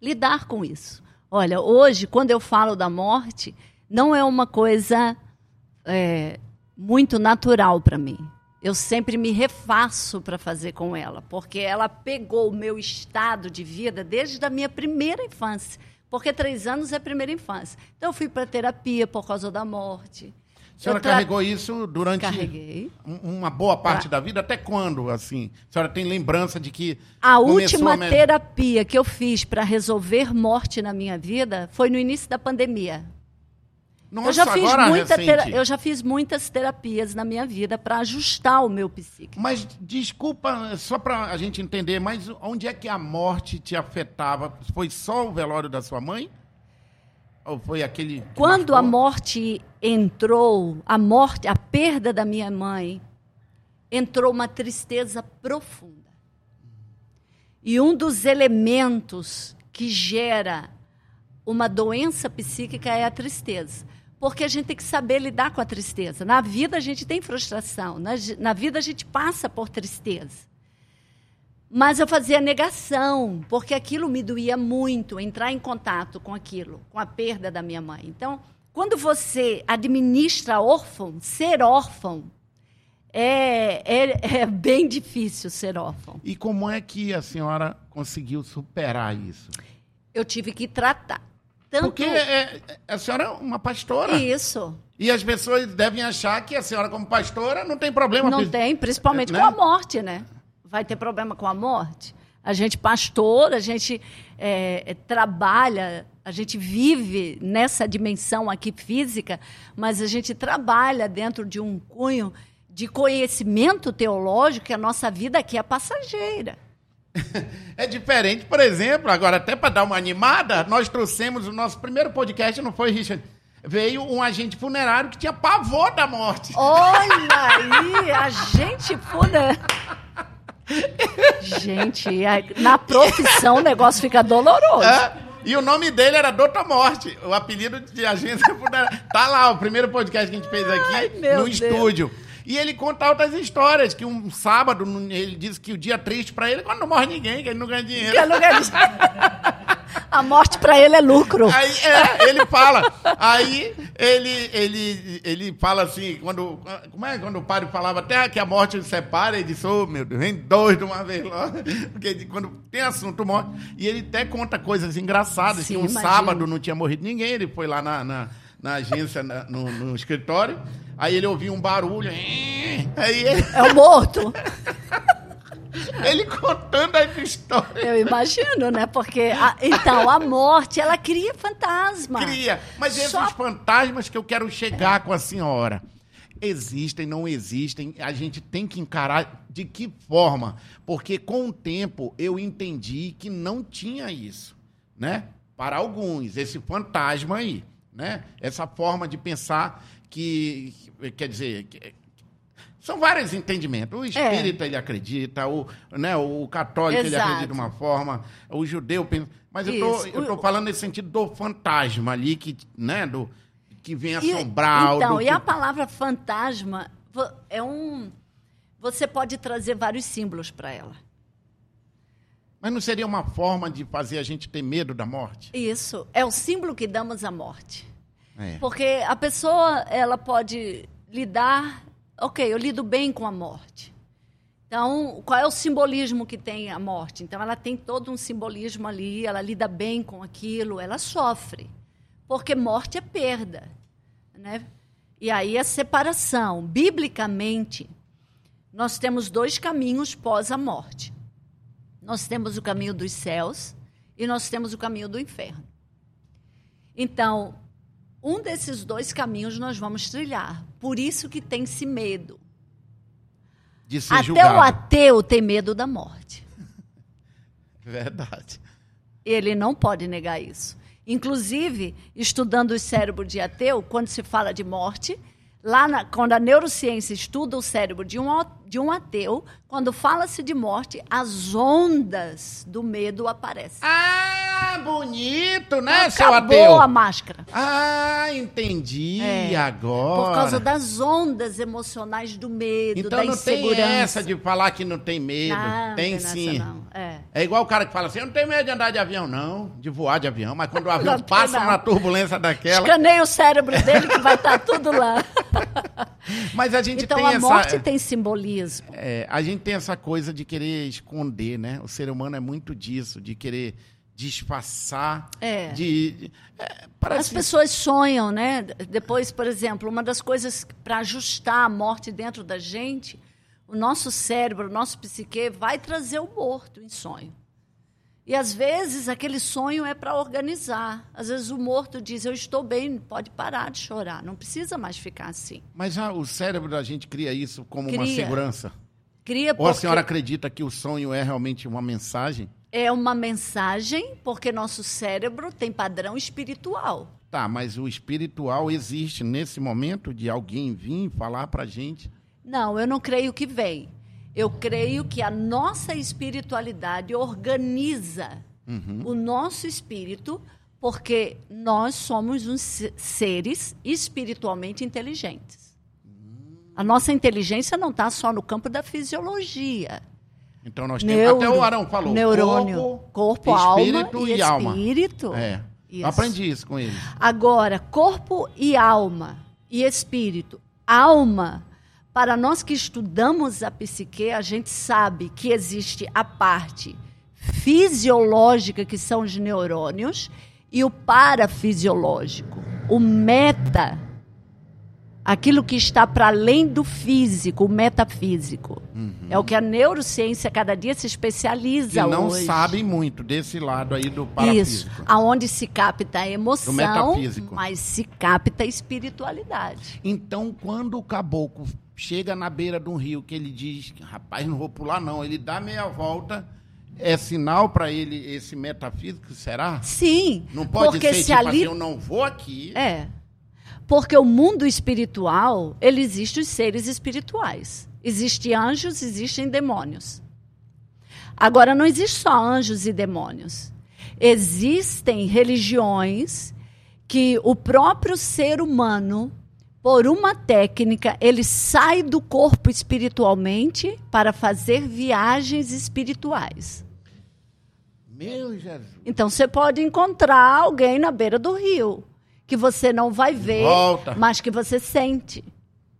lidar com isso. Olha, hoje, quando eu falo da morte, não é uma coisa é, muito natural para mim. Eu sempre me refaço para fazer com ela, porque ela pegou o meu estado de vida desde a minha primeira infância. Porque três anos é primeira infância. Então, eu fui para terapia por causa da morte. A senhora tra- carregou isso durante Carreguei. um- uma boa parte Tá. da vida? Até quando, assim? A senhora tem lembrança de que A última me- terapia que eu fiz para resolver morte na minha vida foi no início da pandemia. Nossa, eu, já fiz muita tera- eu já fiz muitas terapias na minha vida para ajustar o meu psíquico. Mas desculpa, só para a gente entender, mas onde é que a morte te afetava? Foi só o velório da sua mãe? Ou foi aquele. que Quando a marcou? morte entrou, a morte, a perda da minha mãe, entrou uma tristeza profunda. E um dos elementos que gera uma doença psíquica é a tristeza. Porque a gente tem que saber lidar com a tristeza. Na vida a gente tem frustração, na, na vida a gente passa por tristeza. Mas eu fazia negação, porque aquilo me doía muito, entrar em contato com aquilo, com a perda da minha mãe. Então, quando você administra órfão, ser órfão é, é, é bem difícil ser órfão. E como é que a senhora conseguiu superar isso? Eu tive que tratar. Tanto Porque é, é- a senhora é uma pastora. isso. E as pessoas devem achar que a senhora, como pastora, não tem problema. Não tem, principalmente né? com a morte, né? vai ter problema com a morte? A gente pastor, a gente é, trabalha, a gente vive nessa dimensão aqui física, mas a gente trabalha dentro de um cunho de conhecimento teológico que a nossa vida aqui é passageira. É diferente, por exemplo, agora até para dar uma animada, nós trouxemos o nosso primeiro podcast, não foi, Richard? Veio um agente funerário que tinha pavor da morte. Olha aí, agente funerário. Gente, na profissão o negócio fica doloroso. É, e o nome dele era Doutor Morte, o apelido de agência funerária. Tá lá, o primeiro podcast que a gente fez aqui Ai, no Deus. estúdio. E ele conta outras histórias, que um sábado, ele diz que o dia triste para ele é quando não morre ninguém, que ele não ganha dinheiro. Que não ganha A morte para ele é lucro. Aí, é, ele fala. Aí ele, ele, ele fala assim, quando, como é, quando o padre falava até que a morte separa, ele disse, oh meu Deus, vem dois de uma vez logo. Porque quando tem assunto morte. E ele até conta coisas engraçadas, Sim, que um imagino. sábado não tinha morrido ninguém, ele foi lá na, na, na agência, na, no, no escritório, Aí ele ouvia um barulho. Aí ele... É o morto. ele contando as histórias. Eu imagino, né? Porque, a, então, a morte, ela cria fantasma. Cria. Mas esses Só... fantasmas que eu quero chegar com a senhora. Existem, não existem, a gente tem que encarar de que forma? Porque com o tempo eu entendi que não tinha isso, né? Para alguns, esse fantasma aí, né? Essa forma de pensar que, quer dizer, que, são vários entendimentos. O espírita é. ele acredita, o, né, o católico Exato. ele acredita de uma forma, o judeu pensa. Mas Isso. eu estou falando nesse sentido do fantasma ali, que, né, do, que vem assombrar. E, então, e que... a palavra fantasma é um. Você pode trazer vários símbolos para ela. Mas não seria uma forma de fazer a gente ter medo da morte? Isso. É o símbolo que damos à morte. É. Porque a pessoa, ela pode lidar, ok, eu lido bem com a morte. Então, qual é o simbolismo que tem a morte? Então, ela tem todo um simbolismo ali, ela lida bem com aquilo, ela sofre. Porque morte é perda. Né? E aí a separação. Biblicamente, nós temos dois caminhos pós a morte. Nós temos o caminho dos céus e nós temos o caminho do inferno. Então, um desses dois caminhos nós vamos trilhar. Por isso que tem-se medo. De ser Até julgado. o ateu tem medo da morte. Verdade. Ele não pode negar isso. Inclusive, estudando o cérebro de ateu, quando se fala de morte, lá na, quando a neurociência estuda o cérebro de um, de um ateu, quando fala-se de morte, as ondas do medo aparecem. Ah, bonito, né, Acabou seu ateu? A máscara. Ah, entendi é, agora. Por causa das ondas emocionais do medo, então, da insegurança. Então não tem essa de falar que não tem medo. Não, tem, tem sim. Nessa, não. É. é igual o cara que fala assim, eu não tenho medo de andar de avião, não, de voar de avião, mas quando o avião passa na turbulência daquela... Escaneia o cérebro dele que vai estar tudo lá. mas a gente então, tem essa... Então a morte tem simbolismo. É, a gente tem essa coisa de querer esconder, né? O ser humano é muito disso, de querer disfarçar. É. De, é, As pessoas sonham, né? Depois, por exemplo, uma das coisas para ajustar a morte dentro da gente, o nosso cérebro, o nosso psique vai trazer o morto em sonho. E às vezes aquele sonho é para organizar. Às vezes o morto diz: Eu estou bem, pode parar de chorar, não precisa mais ficar assim. Mas já o cérebro da gente cria isso como cria. uma segurança? Cria Ou a senhora acredita que o sonho é realmente uma mensagem? É uma mensagem porque nosso cérebro tem padrão espiritual. Tá, mas o espiritual existe nesse momento de alguém vir falar para gente? Não, eu não creio que vem. Eu creio que a nossa espiritualidade organiza uhum. o nosso espírito porque nós somos uns seres espiritualmente inteligentes. A nossa inteligência não está só no campo da fisiologia. Então nós temos. Neuro, até o Arão falou. Neurônio, corpo, corpo espírito alma e, e alma. Espírito. É. Isso. Aprendi isso com ele. Agora, corpo e alma e espírito. Alma, para nós que estudamos a psique, a gente sabe que existe a parte fisiológica, que são os neurônios, e o parafisiológico, o meta aquilo que está para além do físico, o metafísico. É o que a neurociência cada dia se especializa não hoje. sabem muito desse lado aí do Isso, parafísico. aonde se capta a emoção, metafísico. mas se capta a espiritualidade. Então, quando o caboclo chega na beira de um rio que ele diz, rapaz, não vou pular não, ele dá meia volta, é sinal para ele esse metafísico, será? Sim, Não pode porque ser se tipo ali assim, eu não vou aqui. É. Porque o mundo espiritual, ele existe os seres espirituais. Existem anjos, existem demônios. Agora, não existe só anjos e demônios. Existem religiões que o próprio ser humano, por uma técnica, ele sai do corpo espiritualmente para fazer viagens espirituais. Meu Jesus. Então você pode encontrar alguém na beira do rio que você não vai ver, Volta. mas que você sente.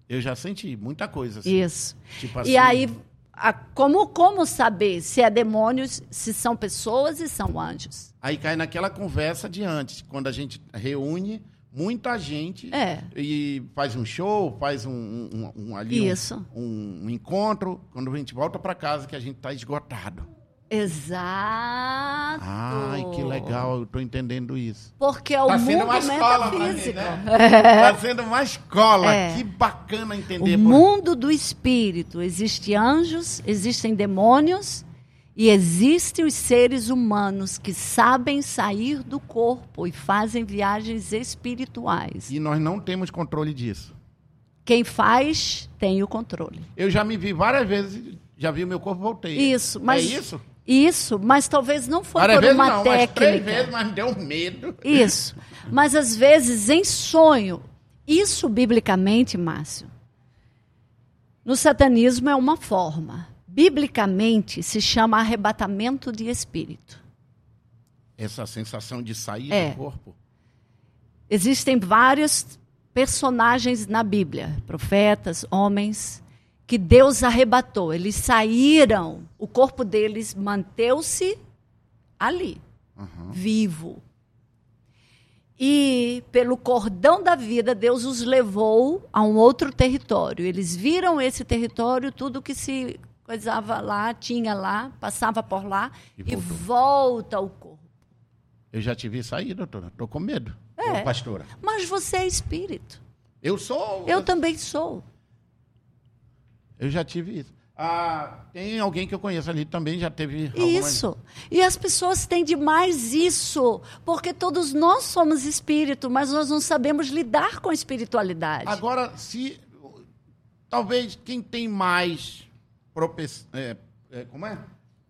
Eu já senti muita coisa assim. Isso. Tipo assim, E aí, a- como, como saber se é demônios, se são pessoas e são anjos? Aí cai naquela conversa de antes, quando a gente reúne muita gente É. e faz um show, faz um, um- um- ali Isso. Um, um encontro, quando a gente volta para casa que a gente está esgotado. Exato. Ai, que legal, eu tô entendendo isso. Porque é o Tá sendo mundo uma escola pra mim, metafísico. né? Tá sendo uma escola. É. Que bacana O entender. por- mundo do espírito. Existem anjos, existem demônios e existem os seres humanos que sabem sair do corpo e fazem viagens espirituais. E nós não temos controle disso. Quem faz tem o controle. Eu já me vi várias vezes, já vi o meu corpo, voltei. Isso, mas É isso? Isso, mas talvez não foi Várias por uma não, mas três técnica. vezes, mas deu medo. Isso. Mas às vezes em sonho, isso biblicamente, Márcio, no satanismo é uma forma. Biblicamente se chama arrebatamento de espírito. Essa sensação de sair É. do corpo. Existem vários personagens na Bíblia, profetas, homens, que Deus arrebatou. Eles saíram, o corpo deles manteve-se ali, vivo. E pelo cordão da vida, Deus os levou a um outro território. Eles viram esse território, tudo que se coisava lá, tinha lá, passava por lá E e, volta ao corpo. Eu já te vi sair, doutora. Tô com medo. É. Ô, pastora. Mas você é espírito. Eu sou. Eu também sou. Eu já tive isso. Ah, tem alguém que eu conheço ali também, já teve. Isso. E as pessoas têm demais isso, porque todos nós somos espírito, mas nós não sabemos lidar com a espiritualidade. Agora, se. Talvez quem tem mais. Prope... É, é, como é?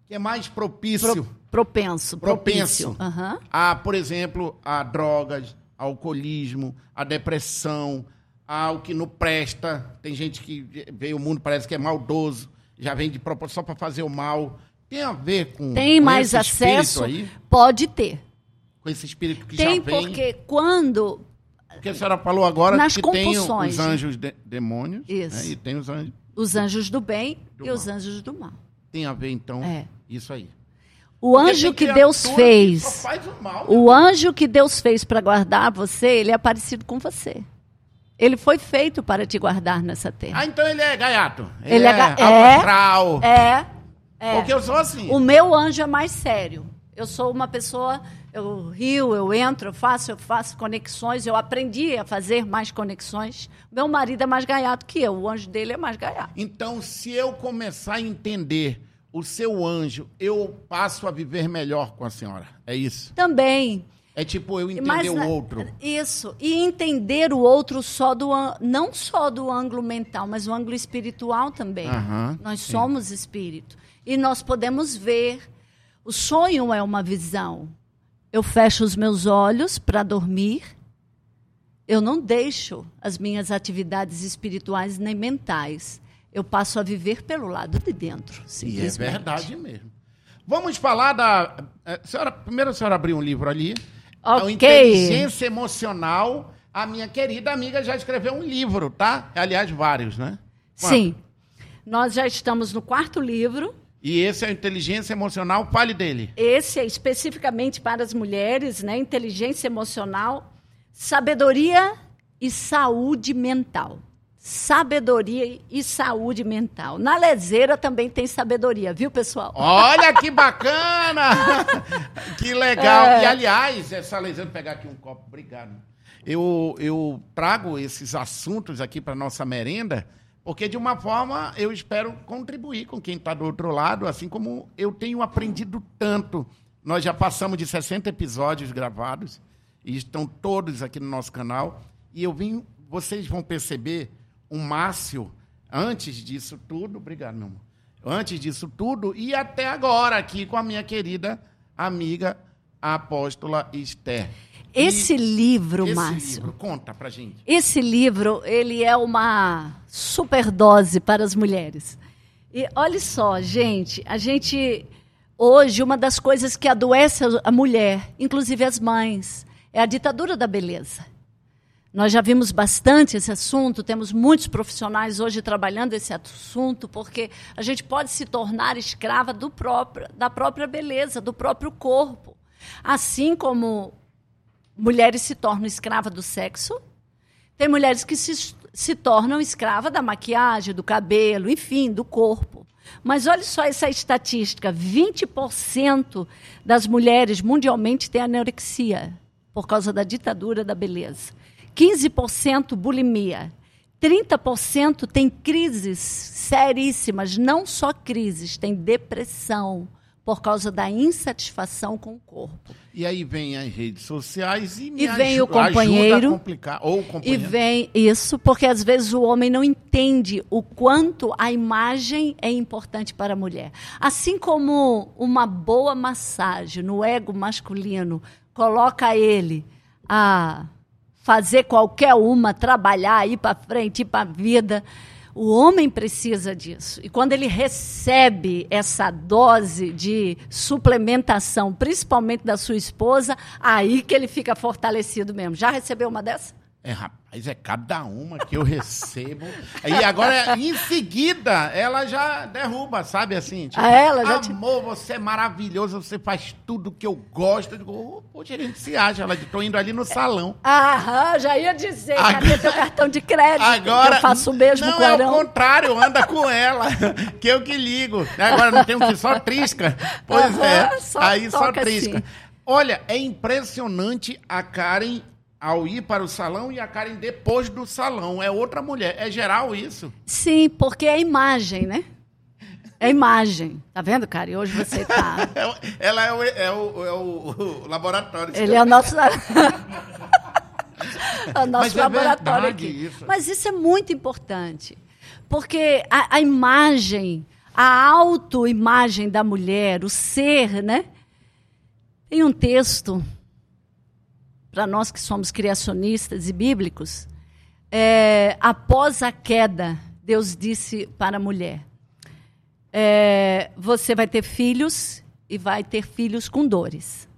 Que é mais propício. Pro- propenso, Propenso. propício. Aham. a, por exemplo, a drogas, alcoolismo, a depressão, ao que não presta. Tem gente que vê o mundo parece que é maldoso, já vem de propósito só para fazer o mal. Tem a ver com, Tem com mais acesso? aí, Pode ter. com esse espírito que Tem já vem. porque quando. Porque a senhora falou agora Nas que tem compulsões, os anjos de- demônios Isso. né, e tem os anjos. Os anjos do bem Do e os mal. anjos do mal. Tem a ver, então, É. isso aí. O anjo tem que Deus fez. o mal. O anjo que Deus fez para guardar você, ele é parecido com você. Ele foi feito para te guardar nessa terra. Ah, então ele é gaiato. Ele é ga- alto é. É. É. Porque eu sou assim. O meu anjo é mais sério. Eu sou uma pessoa, eu rio, eu entro, eu faço, eu faço conexões, eu aprendi a fazer mais conexões. Meu marido é mais gaiato que eu, o anjo dele é mais gaiato. Então, se eu começar a entender o seu anjo, eu passo a viver melhor com a senhora. É isso. Também. É tipo eu entender Mas o outro. Isso. E entender o outro só do não só do ângulo mental, mas o ângulo espiritual também. Aham, nós sim. somos espírito. E nós podemos ver. O sonho é uma visão. Eu fecho os meus olhos para dormir. Eu não deixo as minhas atividades espirituais nem mentais. Eu passo a viver pelo lado de dentro. E é verdade mesmo. Vamos falar da. eh, Senhora, primeiro a senhora abriu um livro ali. A Ok. Inteligência Emocional. A minha querida amiga já escreveu um livro, tá? Aliás, vários, né? Sim. Nós já estamos no quarto livro. E esse é a Inteligência Emocional. Fale dele. Esse é especificamente para as mulheres, né? Inteligência emocional, sabedoria e saúde mental. Sabedoria e saúde mental. Na lezeira também tem sabedoria, viu, pessoal? Olha que bacana! que legal. É. E, aliás, essa lezeira, vou pegar aqui um copo, obrigado. Eu, eu trago esses assuntos aqui para nossa merenda, porque, de uma forma, eu espero contribuir com quem está do outro lado, assim como eu tenho aprendido tanto. Nós já passamos de 60 episódios gravados, e estão todos aqui no nosso canal. E eu vim, vocês vão perceber o Márcio, antes disso tudo, obrigado, meu amor. Antes disso tudo, e até agora aqui com a minha querida amiga a apóstola Esther. Esse e livro, esse Márcio. Livro, conta pra gente. Esse livro, ele é uma superdose para as mulheres. E olha só, gente, a gente hoje uma das coisas que adoece a mulher, inclusive as mães, é a ditadura da beleza. Nós já vimos bastante esse assunto, temos muitos profissionais hoje trabalhando esse assunto, porque a gente pode se tornar escrava próprio, da própria beleza, do próprio corpo. Assim como mulheres se tornam escravas do sexo, tem mulheres que se, se tornam escrava da maquiagem, do cabelo, enfim, do corpo. Mas olha só essa estatística: 20% das mulheres mundialmente têm anorexia por causa da ditadura da beleza. 15% bulimia. 30% tem crises seríssimas, não só crises, tem depressão por causa da insatisfação com o corpo. E aí vem as redes sociais e e vem o companheiro complicar, ou. E vem isso, porque às vezes o homem não entende o quanto a imagem é importante para a mulher. Assim como uma boa massagem no ego masculino coloca ele a fazer qualquer uma, trabalhar, ir para frente, ir para a vida. O homem precisa disso. E quando ele recebe essa dose de suplementação, principalmente da sua esposa, aí que ele fica fortalecido mesmo. Já recebeu uma dessa? É, rapaz, é cada uma que eu recebo. e agora, em seguida, ela já derruba, sabe assim? Tipo, ah, ela já Amor, te... você é maravilhoso, você faz tudo que eu gosto. Eu digo, oh, poxa, a gente se acha. Ela estou indo ali no salão. Aham, já ia dizer, agora... cadê teu cartão de crédito? Agora, eu faço o mesmo não, com é o contrário, anda com ela, que eu que ligo. Agora não tem um que só trisca. Pois é, só aí só trisca. Assim. Olha, é impressionante a Karen ao ir para o salão e a Karen depois do salão. É outra mulher. É geral isso? Sim, porque é imagem, né? É imagem. Tá vendo, Karen? Hoje você tá. Ela é o, é o, é o, laboratório. Ele é o nosso. o nosso é laboratório aqui. Isso. Mas isso é muito importante. Porque a, a imagem, a autoimagem da mulher, o ser, né? Tem um texto para nós que somos criacionistas e bíblicos, é, após a queda, Deus disse para a mulher: é, Você vai ter filhos e vai ter filhos com dores.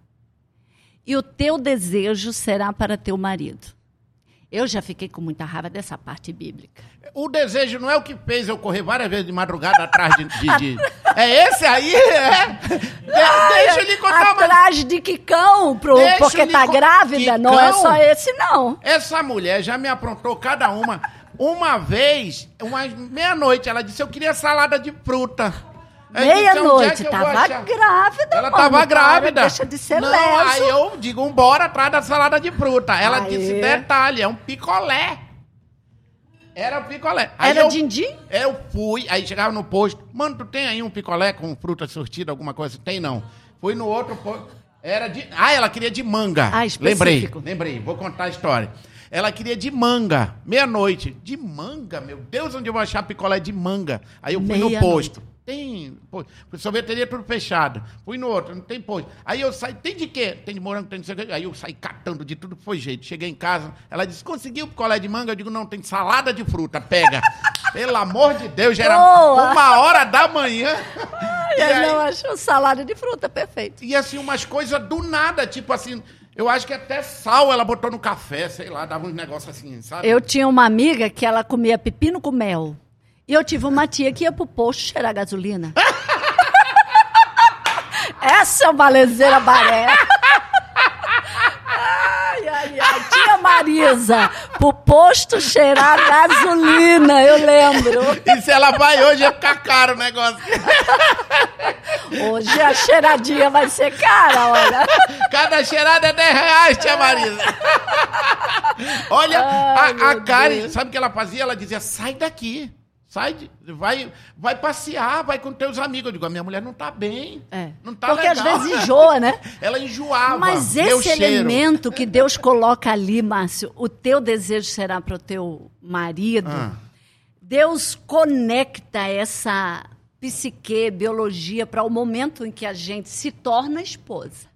E o teu desejo será para teu marido. Eu já fiquei com muita raiva dessa parte bíblica. O desejo não é o que fez eu correr várias vezes de madrugada atrás de. de, de... é esse aí? É. De, deixa ele contar Atrás uma... de que cão? Pro, porque tá grávida? Não é só esse, não. Essa mulher já me aprontou cada uma. Uma vez, uma meia-noite, ela disse: Eu queria salada de fruta. Meia-noite, é tava grávida, Ela mano, tava grávida. deixa de ser Não, leso. aí eu digo, bora atrás da salada de fruta. Ela Aê. disse, detalhe, é um picolé. Era um picolé. Aí Era eu, din-din? Eu fui, aí chegava no posto, mano, tu tem aí um picolé com fruta sortida, alguma coisa? Tem não. Fui no outro posto, era de... Ah, ela queria de manga. Ah, específico. Lembrei, lembrei, vou contar a história. Ela queria de manga, meia-noite. De manga, meu Deus, onde eu vou achar picolé de manga? Aí eu fui Meia no posto. Noite. Tem. Pô, sorveteria tudo fechado. Fui no outro, não tem posto. Aí eu saí, tem de quê? Tem de morango, tem de sei Aí eu saí catando de tudo que foi jeito. Cheguei em casa, ela disse: conseguiu picolé de manga? Eu digo: não, tem salada de fruta, pega. Pelo amor de Deus, já era Boa. uma hora da manhã. Ai, e aí, não achou salada de fruta, perfeito. E assim, umas coisas do nada, tipo assim. Eu acho que até sal ela botou no café, sei lá, dava uns negócios assim, sabe? Eu tinha uma amiga que ela comia pepino com mel. E eu tive uma tia que ia pro posto cheirar gasolina. Essa é uma lezeira baré. ai, ai, ai. Uma Marisa pro posto cheirar gasolina, eu lembro. E se ela vai hoje, é ficar caro o negócio. Hoje a cheiradinha vai ser cara, olha. Cada cheirada é 10 reais, tia Marisa. Olha, Ai, a, a Karen, Deus. sabe o que ela fazia? Ela dizia, sai daqui. Sai, de- vai, vai passear, vai com teus amigos. Eu digo, a minha mulher não tá bem. É. Não tá Porque legal. às vezes enjoa, né? Ela enjoava. Mas esse elemento que Deus coloca ali, Márcio, o teu desejo será para o teu marido. Ah. Deus conecta essa psique, biologia, para o momento em que a gente se torna esposa.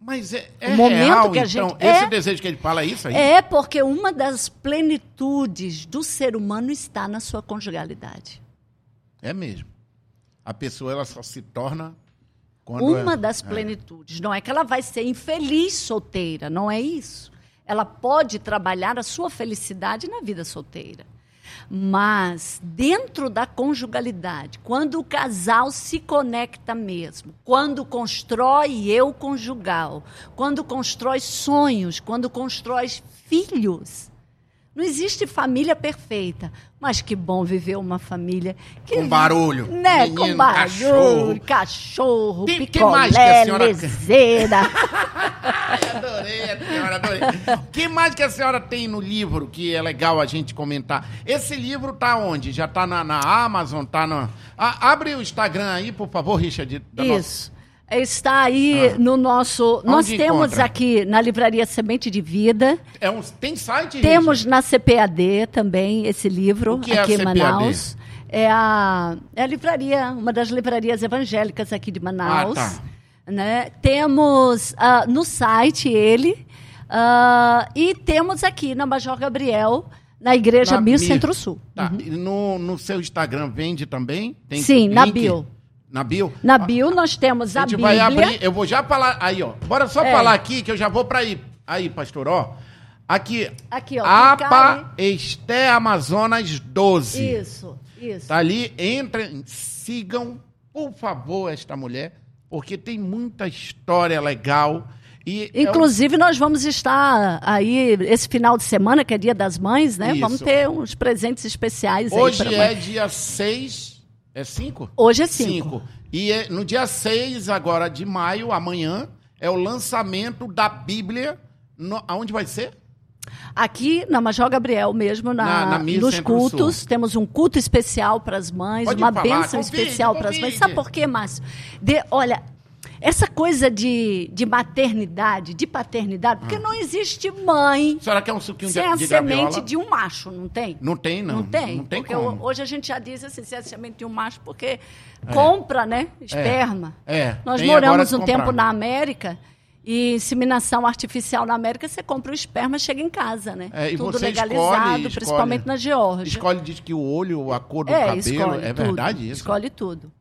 Mas é, é O momento real, que a então, gente- esse é. desejo que ele fala é isso aí? É porque uma das plenitudes do ser humano está na sua conjugalidade. É mesmo. A pessoa, ela só se torna quando Uma é- das plenitudes. Não é que ela vai ser infeliz solteira, não é isso. Ela pode trabalhar a sua felicidade na vida solteira. Mas dentro da conjugalidade, quando o casal se conecta mesmo, quando constrói eu conjugal, quando constrói sonhos, quando constrói filhos, não existe família perfeita, mas que bom viver uma família que Com barulho. né, Menino, com barulho, cachorro. cachorro, Que- que picolé, mais que a senhora- lezeira. Adorei, senhora, adorei. O que mais que a senhora tem no livro que é legal a gente comentar? Esse livro tá onde? Já tá na, na Amazon, tá na... Ah, abre o Instagram aí, por favor, Richard. da nossa- Isso. Está aí no nosso. nós Onde temos encontra? aqui na livraria Semente de Vida. É um, tem site, Temos na CPAD também esse livro, é aqui em CPAD? Manaus. É a, é a livraria, uma das livrarias evangélicas aqui de Manaus. Ah, tá. né? Temos ah, no site ele. ah, e temos aqui na Major Gabriel, na Igreja Na Mir. Centro-Sul. Tá, e no, no seu Instagram vende também? Tem Sim, na link? bio. Na bio? Na bio nós temos A a, gente Bíblia. vai abrir, eu vou já falar, aí ó, bora só É. falar aqui que eu já vou pra aí, aí pastor, ó, aqui, Aqui, ó, APA Esté Amazonas 12, Isso, isso. tá ali, entrem, sigam, por favor, esta mulher, porque tem muita história legal e é um- Inclusive, nós vamos estar aí esse final de semana, que é dia das mães, né? Isso. Vamos ter uns presentes especiais aí hoje é mãe. dia 6, é 5? Hoje é cinco. E é- no dia 6 agora de maio, amanhã, é o lançamento da Bíblia, no, aonde vai ser? Aqui na Major Gabriel mesmo, na, Na- na nos cultos, temos um culto especial para as mães, Pode uma falar, bênção convide, especial para as mães. Sabe por quê, Márcio? De- olha, essa coisa de, de maternidade, de paternidade, porque não existe mãe A senhora quer um suquinho sem de, a de semente graviola? de um macho, não tem? Não tem, não. Não tem? Não tem porque como. hoje a gente já diz assim, se é semente de um macho, porque compra, né? Esperma. É, Nós tem moramos um tempo na América e inseminação artificial na América, você compra o esperma chega em casa, né? É, tudo você legalizado, escolhe- escolhe- principalmente na Geórgia. Escolhe, diz que o olho, a cor do é, cabelo, é tudo, verdade isso? Escolhe tudo.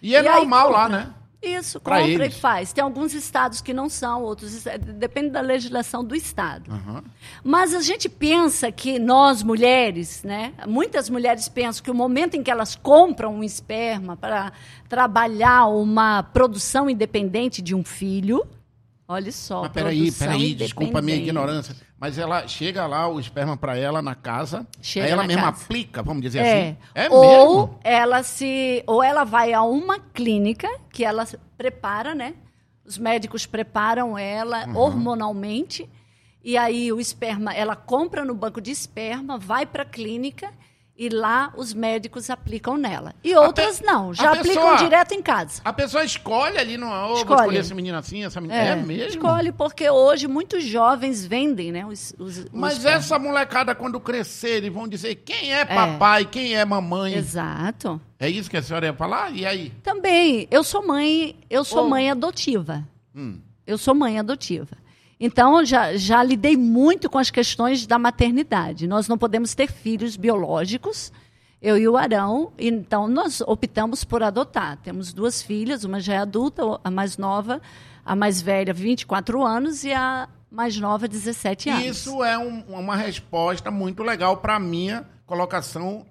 E é E aí normal lá, compra. né? Isso, Pra compra eles. e faz. Tem alguns estados que não são, outros. Depende da legislação do estado. Aham. Mas a gente pensa que nós, mulheres, né? Muitas mulheres pensam que o momento em que elas compram um esperma para trabalhar uma produção independente de um filho. Olha só. Mas peraí, peraí, desculpa a minha ignorância. Mas ela chega lá, o esperma pra ela na casa, Chega aí ela mesma casa. aplica, vamos dizer É. assim. É ou mesmo? ela se, ou ela vai a uma clínica que ela prepara, né? Os médicos preparam ela Uhum. hormonalmente e aí o esperma, ela compra no banco de esperma, vai para a clínica e lá os médicos aplicam nela. E outras pe- não, já a aplicam pessoa- direto em casa. A pessoa escolhe ali, não, oh, vou Escolhe. escolher esse menino assim, essa menina. É, mesmo? Escolhe porque hoje muitos jovens vendem, né? Os, os, os Mas espermas. essa molecada, quando crescer, eles vão dizer quem é papai, quem é mamãe. Exato. É isso que a senhora ia falar? E aí? Também, eu sou mãe, eu sou Oh. mãe adotiva. Hum. Eu sou mãe adotiva. Então, já, já lidei muito com as questões da maternidade. Nós não podemos ter filhos biológicos, eu e o Arão, então nós optamos por adotar. Temos duas filhas, uma já é adulta, a mais nova, a mais velha, 24 anos, e a mais nova, 17 anos. Isso é um- uma resposta muito legal para a minha colocação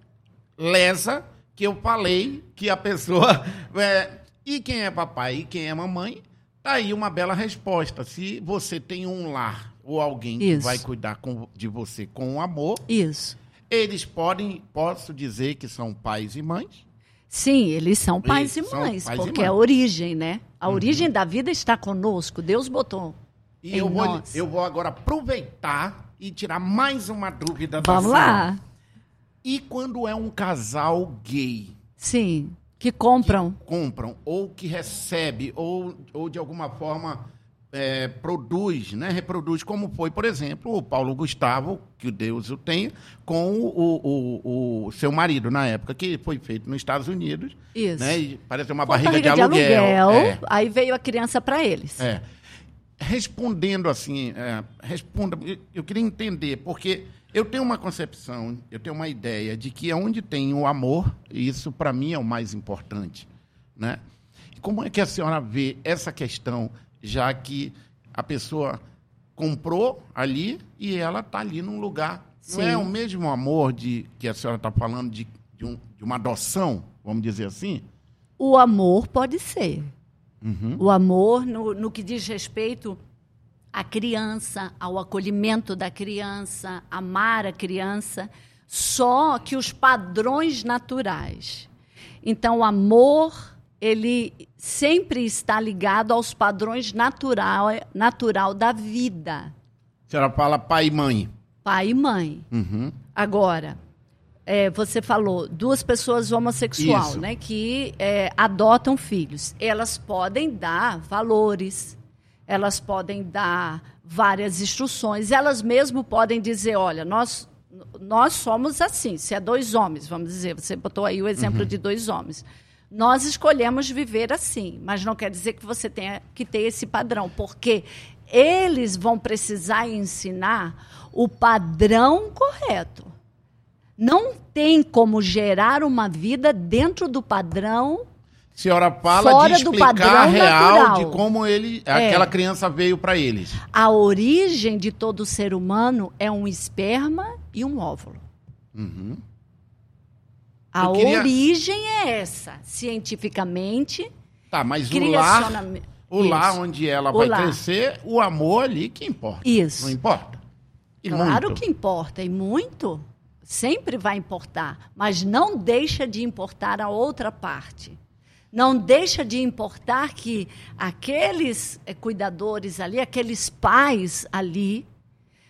lesa, que eu falei que a pessoa. é, e quem é papai e quem é mamãe Tá aí uma bela resposta. Se você tem um lar ou alguém que Isso. vai cuidar com- de você com amor, Isso. eles podem, posso dizer que são pais e mães. Sim, eles são pais Isso, e mães, pais e porque é a mães. origem, né? A origem da vida está conosco. Deus botou. E Em eu vou, nós. eu vou agora aproveitar e tirar mais uma dúvida da Vamos lá. E quando é um casal gay, Sim, que compram. compram, ou que recebe, ou, ou de alguma forma é, produz, né? reproduz, como foi, por exemplo, o Paulo Gustavo, que Deus o tenha, com o, o, o seu marido na época, que foi feito nos Estados Unidos. Isso. Né? E parece uma Foi barriga, de aluguel. É. Aí veio a criança para eles. É. Respondendo assim, é, responda. eu- Eu queria entender, porque eu tenho uma concepção, eu tenho uma ideia de que onde tem o amor, isso para mim é o mais importante. Né? E Como é que a senhora vê essa questão, já que a pessoa comprou ali e ela está ali num lugar. Não Sim. é o mesmo amor de que a senhora está falando de, de, um- de uma adoção, vamos dizer assim? O amor pode ser. Uhum. O amor, no, no que diz respeito à criança, ao acolhimento da criança, amar a criança, só que os padrões naturais. Então, o amor, ele sempre está ligado aos padrões natural, natural da vida, A senhora fala pai e mãe. pai e mãe. Uhum. Agora, é, você falou duas pessoas homossexuais, Isso. né, que é, adotam filhos. Elas podem dar valores, elas podem dar várias instruções, elas mesmo podem dizer, olha, nós nós somos assim. Se é dois homens, vamos dizer, você botou aí o exemplo de dois homens. Nós escolhemos viver assim, mas não quer dizer que você tenha que ter esse padrão, porque eles vão precisar ensinar o padrão correto. Não tem como gerar uma vida dentro do padrão. A senhora fala Fora de explicar a real natural. de como ele, É. aquela criança veio para eles. A origem de todo ser humano é um esperma e um óvulo. Uhum. A queria- origem é essa, cientificamente. Tá, mas o lar, o lar onde ela O vai lar. crescer, o amor ali que importa. Isso. Não importa? E Claro muito. que importa, e muito. Sempre vai importar. Mas não deixa de importar a outra parte. Não deixa de importar que aqueles eh, cuidadores ali, aqueles pais ali,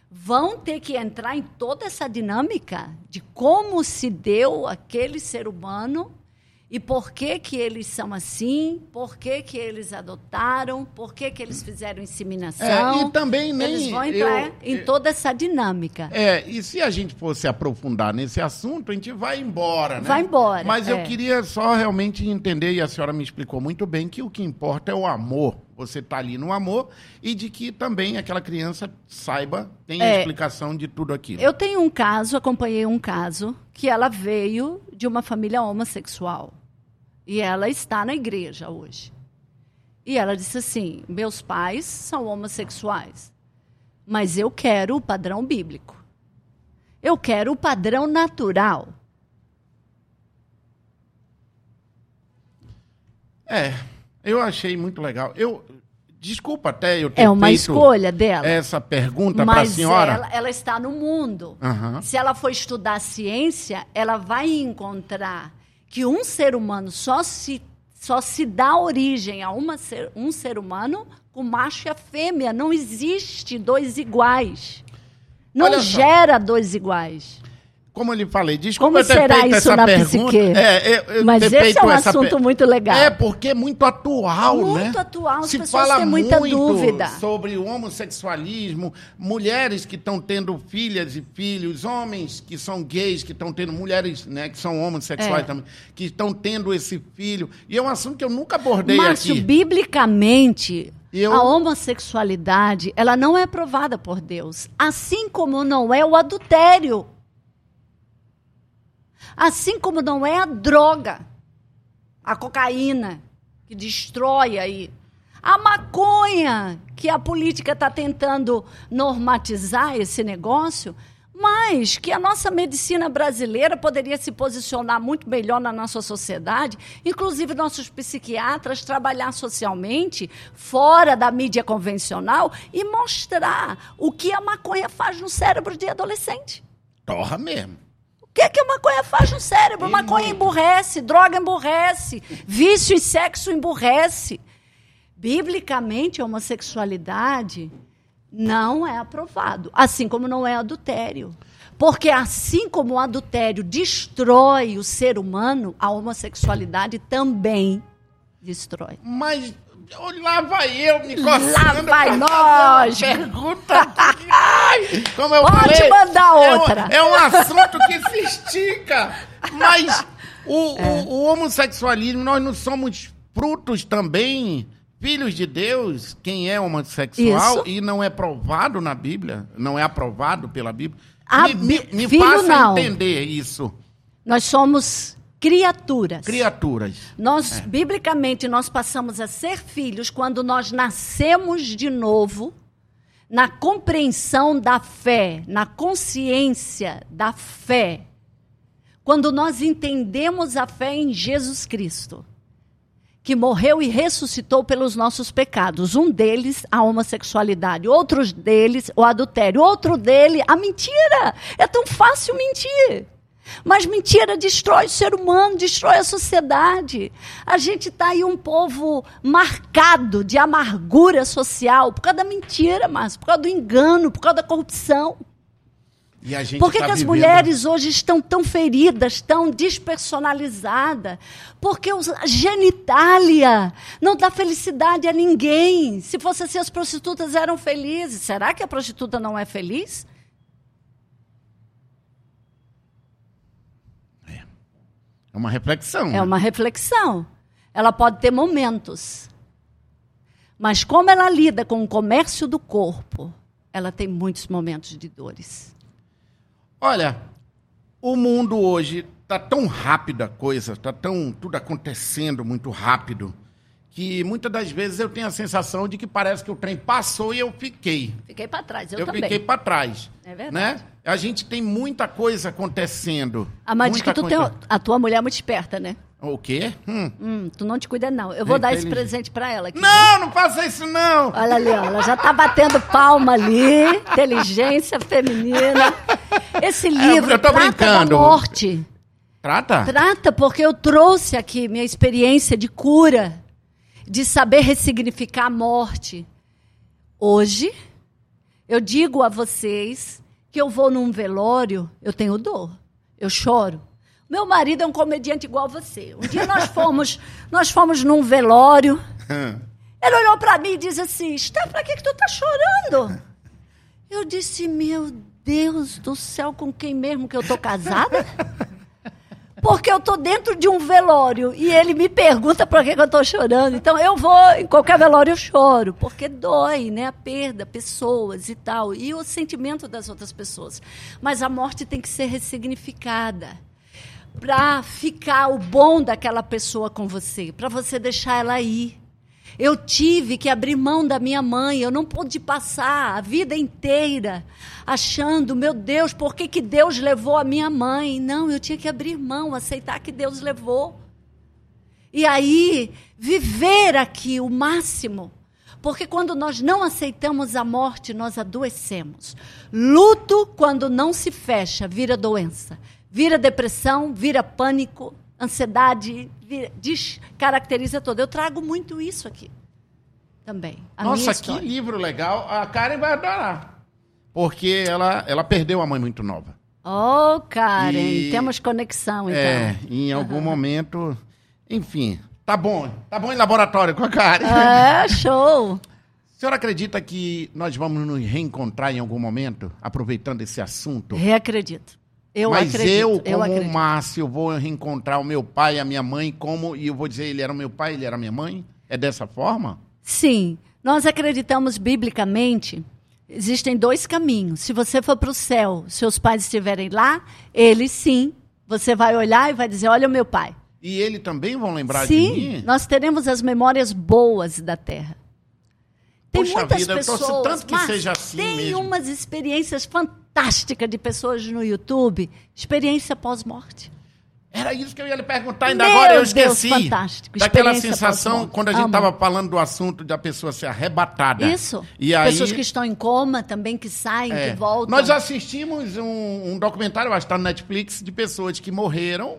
vão ter que entrar em toda essa dinâmica de como se deu aquele ser humano e por que, que eles são assim, por que, que eles adotaram, por que, que eles fizeram inseminação. É, e também nem Eles vão entrar eu- em eu- toda essa dinâmica. É, e se a gente fosse aprofundar nesse assunto, a gente vai embora, né? Vai embora, Mas eu é. queria só realmente entender, e a senhora me explicou muito bem, que o que importa é o amor. Você está ali no amor e de que também aquela criança saiba, tem a É. explicação de tudo aquilo. Eu tenho um caso, acompanhei um caso, que ela veio de uma família homossexual. E ela está na igreja hoje. E ela disse assim: meus pais são homossexuais, mas eu quero o padrão bíblico. Eu quero o padrão natural. É, eu achei muito legal. Eu desculpa até eu ter É uma escolha dela. essa pergunta para a senhora. ela, ela está no mundo. Aham. Se ela for estudar ciência, ela vai encontrar que um ser humano só se, só se dá origem a uma ser, um ser humano com macho e a fêmea. Não existe dois iguais. Não gera dois iguais. Como eu lhe falei, desculpa Como eu ter será feito isso essa na pergunta. psique? É, eu- eu Mas esse é um assunto muito legal. É, porque é muito atual, né? Muito atual, as Se pessoas fala têm muita muito dúvida. sobre o homossexualismo, mulheres que estão tendo filhas e filhos, homens que são gays, que estão tendo mulheres né, que são homossexuais É. também, que estão tendo esse filho. E é um assunto que eu nunca abordei Márcio, aqui. biblicamente, Eu- a homossexualidade ela não é aprovada por Deus. Assim como não é o adultério. Assim como não é a droga, a cocaína, que destrói aí. A maconha, que a política está tentando normatizar esse negócio, mas que a nossa medicina brasileira poderia se posicionar muito melhor na nossa sociedade, inclusive nossos psiquiatras trabalhar socialmente, fora da mídia convencional, e mostrar o que a maconha faz no cérebro de adolescente. Torra mesmo. O que, é que a maconha faz no cérebro? Maconha emburrece, droga emburrece, vício e sexo emburrece. Biblicamente, a homossexualidade não é aprovado, assim como não é adultério. Porque assim como o adultério destrói o ser humano, a homossexualidade também destrói. Mas lá vai eu me coçando. Lá vai nós. Pergunta. Ai, como eu Pode falei, mandar é um- outra. É um, assunto que se estica. Mas o, É. o- o homossexualismo, nós não somos frutos também, filhos de Deus, quem é homossexual Isso. e não é provado na Bíblia, não é aprovado pela Bíblia. A me me, me filho, faça não. entender isso. Nós somos criaturas. Criaturas. Nós, biblicamente, nós passamos a ser filhos quando nós nascemos de novo na compreensão da fé, na consciência da fé. Quando nós entendemos a fé em Jesus Cristo, que morreu e ressuscitou pelos nossos pecados. Um deles, a homossexualidade. Outros deles, o adultério. Outro dele, a mentira. É tão fácil mentir. Mas mentira destrói o ser humano, destrói a sociedade. A gente está aí um povo marcado de amargura social por causa da mentira, mas por causa do engano, por causa da corrupção. Por que, tá que as vivendo- mulheres hoje estão tão feridas, tão despersonalizadas? Porque a genitália não dá felicidade a ninguém. Se fosse assim, as prostitutas eram felizes. Será que a prostituta não é feliz? É uma reflexão. É uma reflexão. Ela pode ter momentos. Mas como ela lida com o comércio do corpo, ela tem muitos momentos de dores. Olha, o mundo hoje tá tão rápido a coisa, tá tão tudo acontecendo muito rápido, que muitas das vezes eu tenho a sensação de que parece que o trem passou e eu fiquei. Fiquei para trás, eu, Eu, também. fiquei para trás. É verdade. Né? A gente tem muita coisa acontecendo. Ah, mas muita que tu tem, a tua mulher é muito esperta, né? O quê? Hum. Hum, tu não te cuida, não. Eu vou É dar esse presente pra ela aqui. Não, não faça isso não. Olha ali, ó, ela já tá batendo palma ali. Inteligência feminina. Esse livro É, eu tô trata brincando. da morte. Trata. Trata porque eu trouxe aqui minha experiência de cura, de saber ressignificar a morte. Hoje, eu digo a vocês que eu vou num velório, eu tenho dor, eu choro. Meu marido é um comediante igual você. Um dia nós fomos, nós fomos num velório. Ele olhou para mim e disse assim: Steph, pra que, que tu tá chorando? Eu disse: Meu Deus do céu, com quem mesmo que eu tô casada? Porque eu tô dentro de um velório e ele me pergunta por que, que eu tô chorando. Então eu vou, em qualquer velório eu choro, porque dói, né? A perda, pessoas e tal. E o sentimento das outras pessoas. Mas a morte tem que ser ressignificada para ficar o bom daquela pessoa com você, para você deixar ela ir. Eu tive que abrir mão da minha mãe, eu não pude passar a vida inteira achando, meu Deus, por que, que Deus levou a minha mãe? Não, eu tinha que abrir mão, aceitar que Deus levou. E aí, viver aqui o máximo. Porque quando nós não aceitamos a morte, nós adoecemos. Luto, quando não se fecha, vira doença. Vira depressão, vira pânico, ansiedade, descaracteriza todo. Eu trago muito isso aqui também. Nossa, que livro legal. A Karen vai adorar. Porque ela, ela perdeu a mãe muito nova. Oh, Karen, E- temos conexão, então. É, em algum momento. Enfim, tá bom. Tá bom em laboratório com a Karen. É, show. A senhora acredita que nós vamos nos reencontrar em algum momento, aproveitando esse assunto? Reacredito. Eu Mas acredito. eu, eu como acredito. Márcio, vou reencontrar o meu pai e a minha mãe, como, e eu vou dizer, ele era meu pai, ele era minha mãe? É dessa forma? Sim, nós acreditamos biblicamente. Existem dois caminhos. Se você for para o céu, seus pais estiverem lá, eles sim. Você vai olhar e vai dizer: Olha o meu pai. E ele também vão lembrar de sim, mim? nós teremos as memórias boas da terra. Tem Poxa muitas vida, eu pessoas, tanto que seja assim tem mesmo. umas experiências fantástica de pessoas no YouTube, experiência pós-morte. Era isso que eu ia lhe perguntar ainda Meu agora, eu Deus, esqueci. fantástico. Daquela sensação quando a gente estava falando do assunto da pessoa ser arrebatada. Isso. E aí, Pessoas que estão em coma também, que saem, é, que voltam. Nós assistimos um, um documentário, acho que está no Netflix, de pessoas que morreram,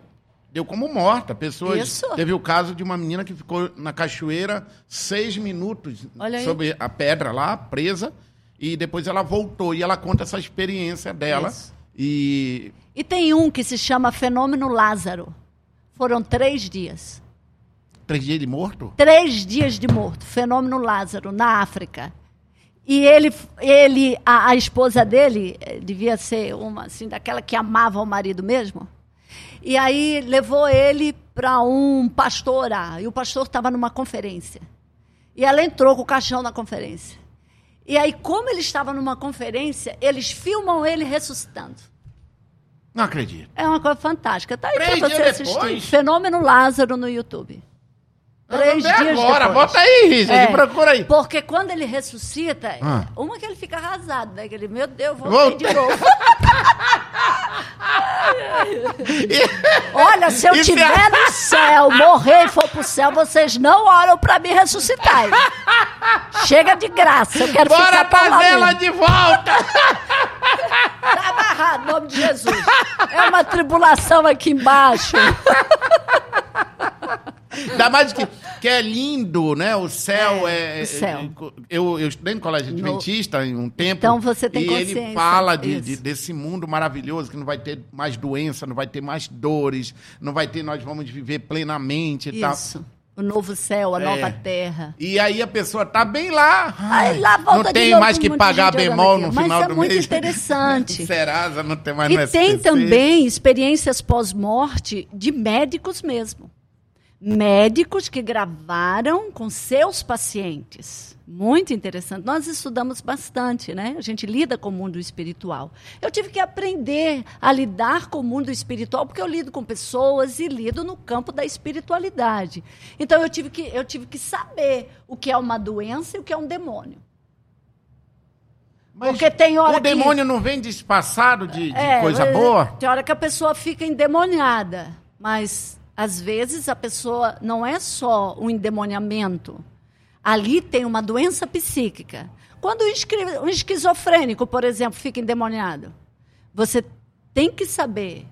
deu como morta. Pessoas. Isso. Teve o caso de uma menina que ficou na cachoeira seis minutos Olha aí. sobre a pedra lá, presa, e depois ela voltou e ela conta essa experiência dela. Isso. E E tem um que se chama Fenômeno Lázaro. Foram três dias. três dias ele morto? Três dias de morto. Fenômeno Lázaro, na África. E ele, ele a, a esposa dele, eh, devia ser uma, assim, daquela que amava o marido mesmo. E aí levou ele para um pastor orar. E o pastor estava numa conferência. E ela entrou com o caixão na conferência. E aí, como ele estava numa conferência, eles filmam ele ressuscitando. Não acredito. É uma coisa fantástica. Tá aí pra você assistir. depois? Fenômeno Lázaro no YouTube. Três dias agora, depois. bota aí, Richard, É, procura aí. Porque quando ele ressuscita, Ah. uma que ele fica arrasado, né? Que ele, meu Deus, voltei Voltei. de novo. Olha, se eu E se tiver a- no céu, morrer e for pro céu, vocês não oram pra me ressuscitar. Chega de graça, eu quero Bora ficar por lá ela mesmo. de volta! Tá amarrado, em nome de Jesus. É uma tribulação aqui embaixo. Ainda mais que, que é lindo, né? O céu é. o céu. Eu, eu estudei no colégio No- adventista em um tempo. Então você tem E ele consciência fala de, de- desse mundo maravilhoso que não vai ter mais doença, não vai ter mais dores, não vai ter, nós vamos viver plenamente e tal. Isso. O novo céu, a É. nova terra. E aí a pessoa tá bem lá. Ai, lá volta não tem mais que pagar bemol no Mas final é do muito mês. interessante. Serasa não tem mais E tem também experiências pós-morte de médicos mesmo. Médicos que gravaram com seus pacientes. Muito interessante. Nós estudamos bastante, né? A gente lida com o mundo espiritual. Eu tive que aprender a lidar com o mundo espiritual, porque eu lido com pessoas e lido no campo da espiritualidade. Então eu tive que, eu tive que saber o que é uma doença e o que é um demônio. Mas Porque tem hora o que- demônio não vem disfarçado de, de É, coisa boa? Tem hora que a pessoa fica endemoniada, mas às vezes a pessoa não é só um endemoniamento. Ali tem uma doença psíquica. Quando um esqui- esquizofrênico, por exemplo, fica endemoniado, você tem que saber.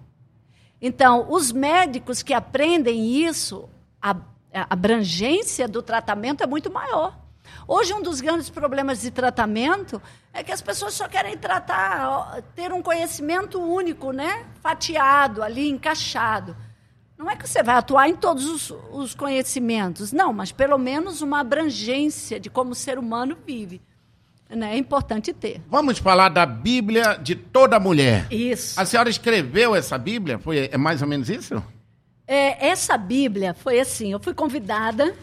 Então, os médicos que aprendem isso, a, a abrangência do tratamento é muito maior. Hoje, um dos grandes problemas de tratamento é que as pessoas só querem tratar, ter um conhecimento único, né? Fatiado ali, encaixado. Não é que você vai atuar em todos os, os conhecimentos, não, mas pelo menos uma abrangência de como o ser humano vive. Né? É importante ter. Vamos falar da Bíblia de toda mulher. Isso. A senhora escreveu essa Bíblia? Foi é mais ou menos isso? É, essa Bíblia foi assim: eu fui convidada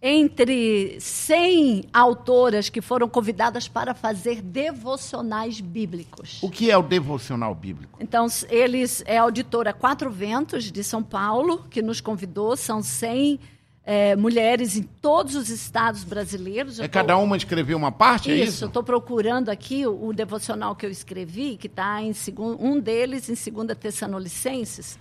entre 100 autoras que foram convidadas para fazer devocionais bíblicos. O que é o devocional bíblico? Então, eles é a auditora Quatro Ventos de São Paulo que nos convidou. São 100 é, mulheres em todos os estados brasileiros. É tô- cada uma escreveu uma parte, é Isso, isso? eu estou procurando aqui o, o devocional que eu escrevi, que está em segun- um deles em 2 Tessalonicenses.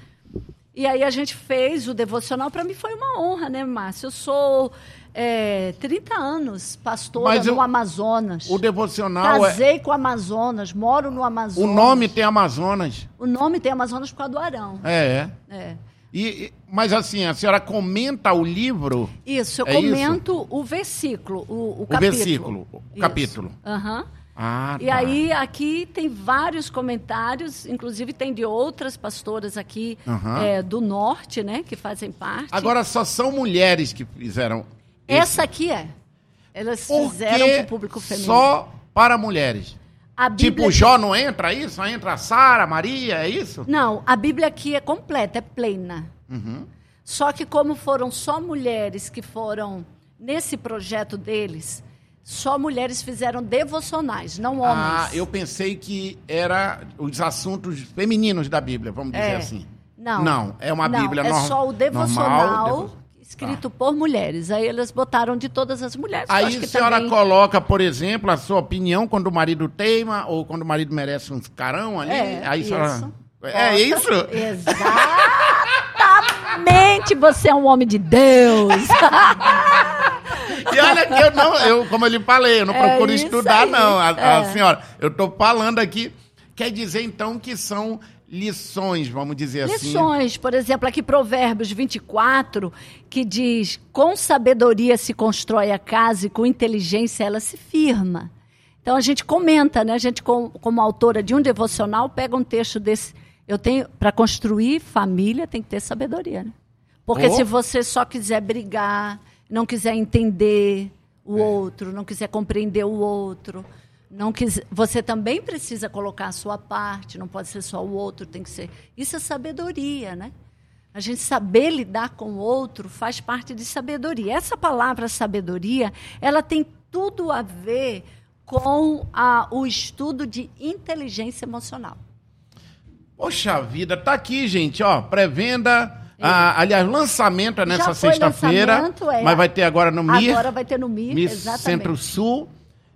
E aí a gente fez o devocional. Para mim foi uma honra, né, Márcio? Eu sou é, 30 anos pastora Mas no eu- Amazonas. O devocional é. Casei com o Amazonas, moro no Amazonas. O nome tem Amazonas. O nome tem Amazonas por causa do Arão. É, é. É. E, mas assim, a senhora comenta o livro, Isso, eu É isso? comento o versículo, o, o o capítulo. versículo, o Isso. capítulo. Aham. Ah, E tá. aí, aqui tem vários comentários, inclusive tem de outras pastoras aqui Aham. é, do norte, né, que fazem parte. Agora só são mulheres que fizeram. Essa aqui é. Elas Por fizeram para o público feminino. Só para mulheres. A Tipo, Bíblia... Jó não entra aí? Só entra a Sara, Maria, é isso? Não, a Bíblia aqui é completa, é plena. Uhum. Só que como foram só mulheres que foram nesse projeto deles, só mulheres fizeram devocionais, não homens. Ah, eu pensei que era os assuntos femininos da Bíblia, vamos dizer É. assim. Não. Não, é uma Não, Bíblia é nor- só o devocional normal, devo- escrito por mulheres. Aí eles botaram de todas as mulheres. Aí a senhora também- coloca, por exemplo, a sua opinião quando o marido teima ou quando o marido merece uns carão ali. É, aí isso. senhora... É isso? Exatamente, você é um homem de Deus. E olha que eu não, eu, como eu lhe falei, eu não É procuro estudar, aí. não. A, a É. senhora, eu estou falando aqui, quer dizer então que são lições, vamos dizer assim. Lições, por exemplo, aqui Provérbios 24, que diz: com sabedoria se constrói a casa e com inteligência ela se firma. Então a gente comenta, né? A gente, com- como autora de um devocional, pega um texto desse. Eu tenho, para construir família, tem que ter sabedoria, né? Porque Oh. se você só quiser brigar, não quiser entender o outro, não quiser compreender o outro, não quiser, você também precisa colocar a sua parte, não pode ser só o outro, tem que ser. Isso é sabedoria, né? A gente saber lidar com o outro faz parte de sabedoria. Essa palavra sabedoria, ela tem tudo a ver com a- o estudo de inteligência emocional. Poxa vida, tá aqui, gente, ó, pré-venda. Ah, aliás, lançamento é nessa sexta-feira, é. mas vai ter agora no MIR, Agora vai ter no MIR, exatamente. Centro-Sul.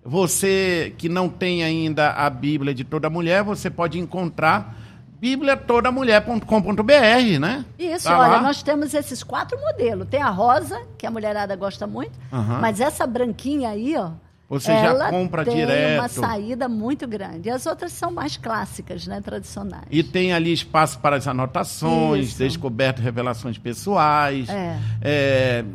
Você que não tem ainda a Bíblia de toda mulher, você pode encontrar bibliatodamulher.com.br, né? Isso, Tá olha, lá. nós temos esses quatro modelos. Tem a rosa, que a mulherada gosta muito, Aham. mas essa branquinha aí, ó. Você já ela compra tem direto. uma saída muito grande. As outras são mais clássicas, né, tradicionais. E tem ali espaço para as anotações, Isso. descobertas, revelações pessoais. É. É...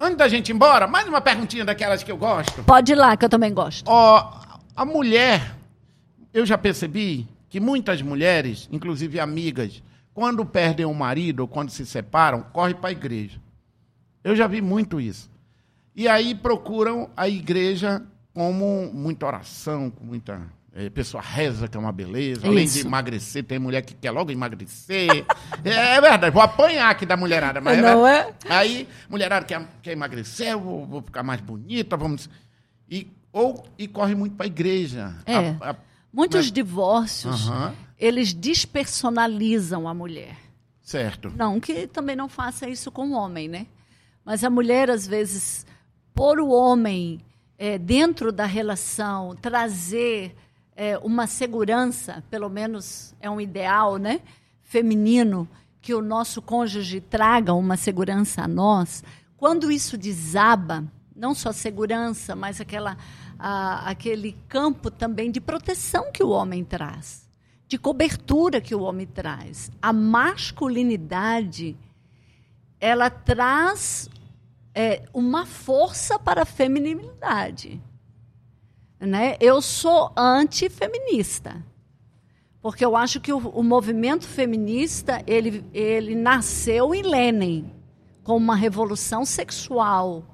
Antes da gente ir embora, mais uma perguntinha daquelas que eu gosto. Pode ir lá, que eu também gosto. A mulher, eu já percebi que muitas mulheres, inclusive amigas, quando perdem o marido ou quando se separam, correm para a igreja. Eu já vi muito isso. E aí procuram a igreja como muita oração, com muita. eh, pessoa reza, que é uma beleza. Além de Isso. emagrecer, tem mulher que quer logo emagrecer. é, é verdade, vou apanhar aqui da mulherada. Mas Não verdade. é? Aí, mulherada quer, quer emagrecer, eu vou, vou ficar mais bonita, vamos. E, ou, e corre muito para a igreja. É. A- a- Muitos Mas- divórcios, eles despersonalizam a mulher. certo. Não que também não faça isso com o homem, né? Mas a mulher, às vezes, por o homem eh, dentro da relação, trazer eh, uma segurança, pelo menos é um ideal, né? Feminino, que o nosso cônjuge traga uma segurança a nós. Quando isso desaba, não só segurança, mas aquela, a- aquele campo também de proteção que o homem traz, de cobertura que o homem traz. A masculinidade, ela traz é, uma força para a feminilidade. Né? Eu sou antifeminista. Porque eu acho que o, o movimento feminista ele, ele nasceu em Lenin, com uma revolução sexual,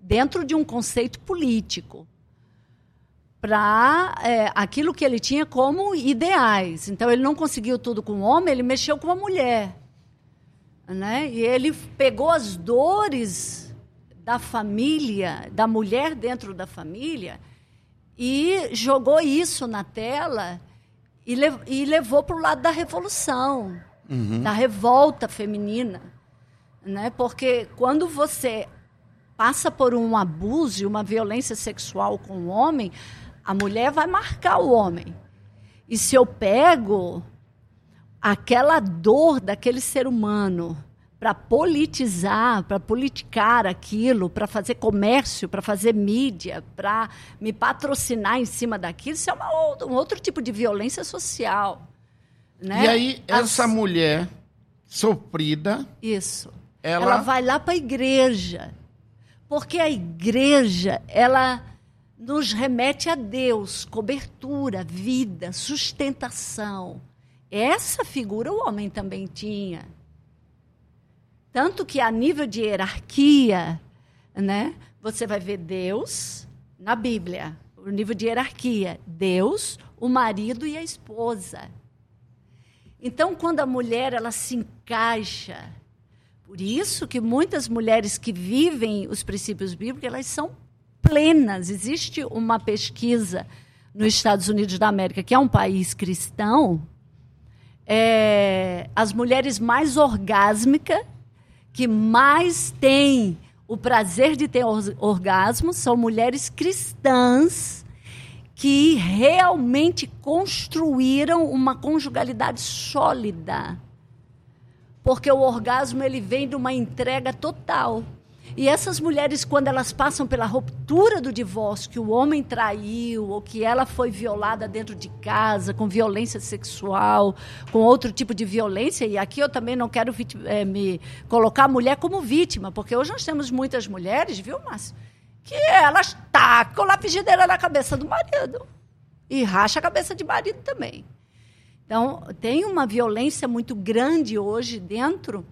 dentro de um conceito político, para aquilo que ele tinha como ideais. Então, ele não conseguiu tudo com o homem, ele mexeu com a mulher. Né? E ele pegou as dores da família, da mulher dentro da família, e jogou isso na tela e, lev e levou para o lado da revolução, da revolta feminina. Né? Porque quando você passa por um abuso e uma violência sexual com o homem, a mulher vai marcar o homem. E se eu pego aquela dor daquele ser humano para politizar, para politicar aquilo, para fazer comércio, para fazer mídia, para me patrocinar em cima daquilo, isso é uma um outro tipo de violência social. Né? E aí, As- essa mulher sofrida, Isso. Ela- Ela, vai lá para a igreja. Porque a igreja, ela nos remete a Deus, cobertura, vida, sustentação. Essa figura o homem também tinha. Tanto que a nível de hierarquia, né, você vai ver Deus na Bíblia, o nível de hierarquia, Deus, o marido e a esposa. Então, quando a mulher ela se encaixa, por isso que muitas mulheres que vivem os princípios bíblicos, elas são plenas. Existe uma pesquisa nos Estados Unidos da América, que é um país cristão, é, as mulheres mais orgásmicas, que mais têm o prazer de ter orgasmo são mulheres cristãs que realmente construíram uma conjugalidade sólida. Porque o orgasmo ele vem de uma entrega total. E essas mulheres, quando elas passam pela ruptura do divórcio, que o homem traiu, ou que ela foi violada dentro de casa, com violência sexual, com outro tipo de violência, e aqui eu também não quero é, me colocar a mulher como vítima, porque hoje nós temos muitas mulheres, viu, Márcio, que elas tacam lá frigideira na cabeça do marido. E racha a cabeça de marido também. Então, tem uma violência muito grande hoje dentro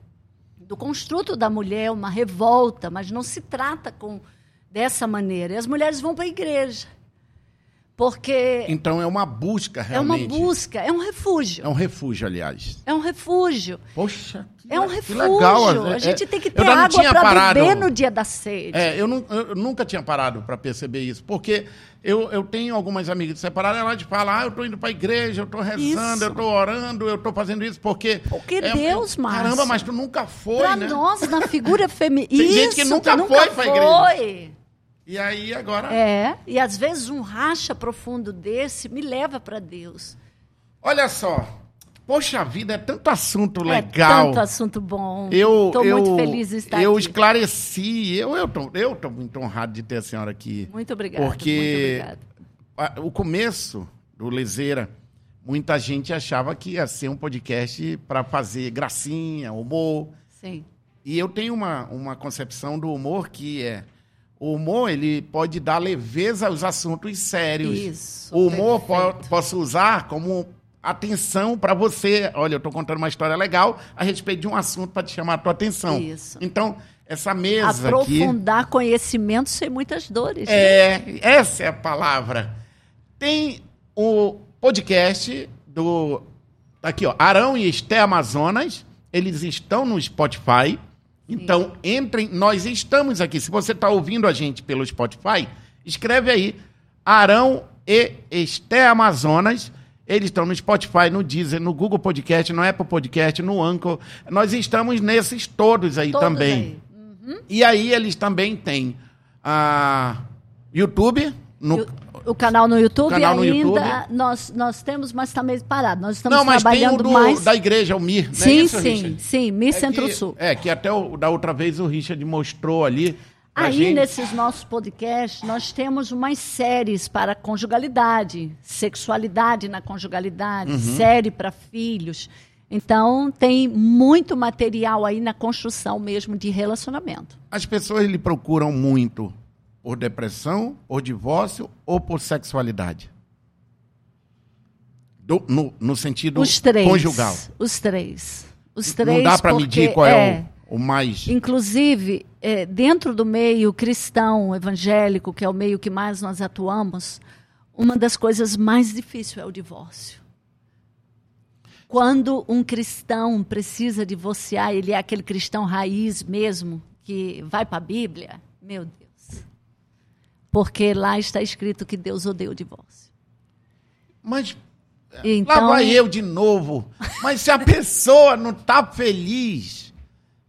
do construto da mulher, uma revolta, mas não se trata com dessa maneira. E as mulheres vão para a igreja. Porque. Então é uma busca, realmente. É uma busca, é um refúgio. É um refúgio, aliás. É um refúgio. Poxa, é um refúgio. Legal. A gente tem que ter água para beber no dia da sede. É, eu, não, eu nunca tinha parado para perceber isso, porque eu, eu tenho algumas amigas separadas, elas falam, ah, eu estou indo para a igreja, eu estou rezando, isso. eu estou orando, eu estou fazendo isso, porque... Porque é, Deus, Márcio. Caramba, mas tu nunca foi, pra né? nós, na figura feminina... Tem isso, gente que nunca, nunca foi para a igreja. Foi. E aí agora... É, e às vezes um racha profundo desse me leva para Deus. Olha só, Poxa vida, é tanto assunto legal. É tanto assunto bom. Eu estou muito feliz de estar eu aqui. Eu esclareci, eu tô, eu tô muito honrado de ter a senhora aqui. Muito obrigada. Porque a, o começo do Lezeira, muita gente achava que ia ser um podcast para fazer gracinha, humor. Sim. E eu tenho uma, uma concepção do humor que é o humor ele pode dar leveza aos assuntos sérios. Isso. O humor po posso usar como atenção para você. Olha, eu estou contando uma história legal a respeito de um assunto para te chamar a tua atenção. Isso. Então, essa mesa Aprofundar aqui, conhecimento sem muitas dores. É, né? essa é a palavra. Tem o podcast do aqui, ó, Arão e Esté Amazonas. Eles estão no Spotify. Então, Sim. entrem, nós estamos aqui. Se você está ouvindo a gente pelo Spotify, escreve aí Arão e Esté Amazonas eles estão no Spotify, no Deezer, no Google Podcast, no Apple Podcast, no Anchor. Nós estamos nesses todos aí todos também. Aí. Uhum. E aí eles também têm a YouTube. No, o canal no YouTube canal no ainda YouTube. Nós, nós temos, mas está meio parado. Nós estamos Não, mas trabalhando tem o do, mais. da igreja, o MIR, né? Sim, sim, sim, MIR é Centro-Sul. É, que até o, da outra vez o Richard mostrou ali Aí, gente... nesses nossos podcasts, nós temos umas séries para conjugalidade, sexualidade na conjugalidade, uhum. série para filhos. Então, tem muito material aí na construção mesmo de relacionamento. As pessoas lhe procuram muito por depressão, por divórcio ou por sexualidade? Do, no, no sentido os três, conjugal. Os três. Os três. Não dá para medir qual é, é o, o mais. Inclusive, é, dentro do meio cristão evangélico, que é o meio que mais nós atuamos, uma das coisas mais difíceis é o divórcio. Quando um cristão precisa divorciar, ele é aquele cristão raiz mesmo, que vai para a Bíblia, meu Deus. Porque lá está escrito que Deus odeia o divórcio. Mas então, lá vai eu de novo. Mas se a pessoa não está feliz,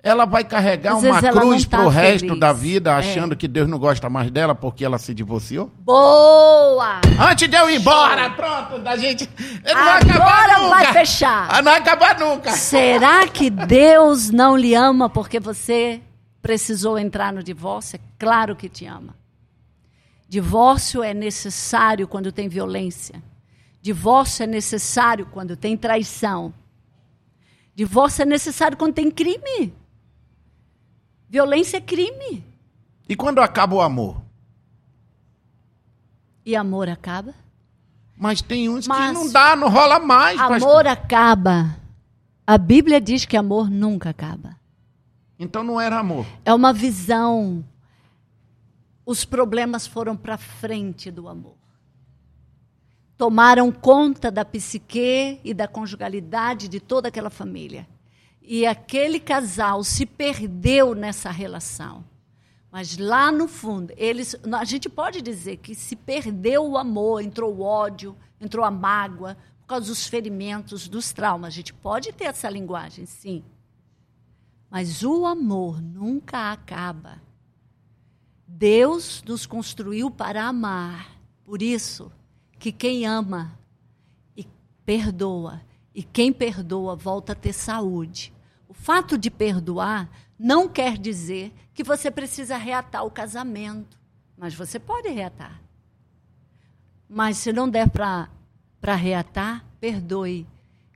ela vai carregar Às uma cruz tá pro feliz. resto da vida, achando é. que Deus não gosta mais dela porque ela se divorciou? Boa! Antes de eu ir embora, pronto, da gente. Não Agora vai acabar nunca. vai fechar. Ah, não vai acabar nunca. Será que Deus não lhe ama porque você precisou entrar no divórcio? É claro que te ama. Divórcio é necessário quando tem violência. Divórcio é necessário quando tem traição. Divórcio é necessário quando tem crime. Violência é crime. E quando acaba o amor? E amor acaba? Mas tem uns Mas que não dá, não rola mais. Amor acaba. A Bíblia diz que amor nunca acaba. Então não era amor. É uma visão. Os problemas foram para frente do amor. Tomaram conta da psique e da conjugalidade de toda aquela família. E aquele casal se perdeu nessa relação. Mas lá no fundo, eles, a gente pode dizer que se perdeu o amor, entrou o ódio, entrou a mágoa, por causa dos ferimentos, dos traumas. A gente pode ter essa linguagem, sim. Mas o amor nunca acaba. Deus nos construiu para amar. Por isso que quem ama e perdoa, e quem perdoa volta a ter saúde. O fato de perdoar não quer dizer que você precisa reatar o casamento, mas você pode reatar. Mas se não der para reatar, perdoe,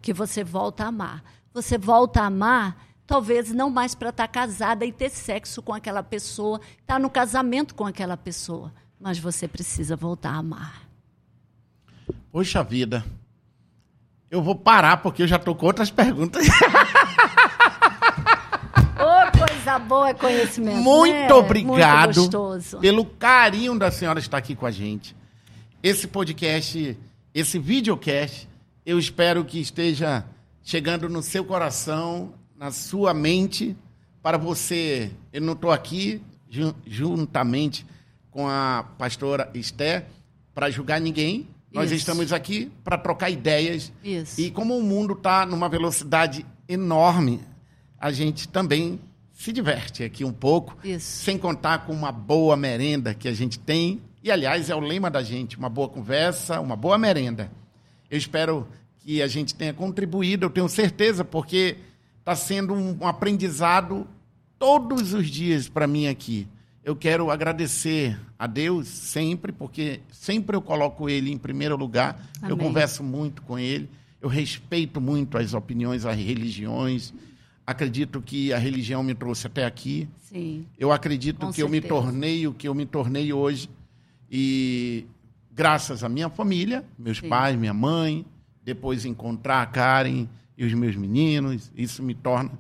que você volta a amar. Você volta a amar Talvez não mais para estar tá casada e ter sexo com aquela pessoa, estar tá no casamento com aquela pessoa. Mas você precisa voltar a amar. Poxa vida. Eu vou parar porque eu já estou com outras perguntas. oh, coisa boa é conhecimento. Muito né? obrigado Muito pelo carinho da senhora estar aqui com a gente. Esse podcast, esse videocast, eu espero que esteja chegando no seu coração na sua mente para você. Eu não estou aqui juntamente com a pastora Esther para julgar ninguém. Nós Isso. estamos aqui para trocar ideias. Isso. E como o mundo está numa velocidade enorme, a gente também se diverte aqui um pouco, Isso. sem contar com uma boa merenda que a gente tem. E, aliás, é o lema da gente: uma boa conversa, uma boa merenda. Eu espero que a gente tenha contribuído, eu tenho certeza, porque está sendo um, um aprendizado todos os dias para mim aqui. Eu quero agradecer a Deus sempre, porque sempre eu coloco Ele em primeiro lugar. Amém. Eu converso muito com Ele, eu respeito muito as opiniões, as religiões. Acredito que a religião me trouxe até aqui. Sim. Eu acredito com que certeza. eu me tornei o que eu me tornei hoje. E graças à minha família, meus Sim. pais, minha mãe, depois encontrar a Karen e os meus meninos, isso me torna.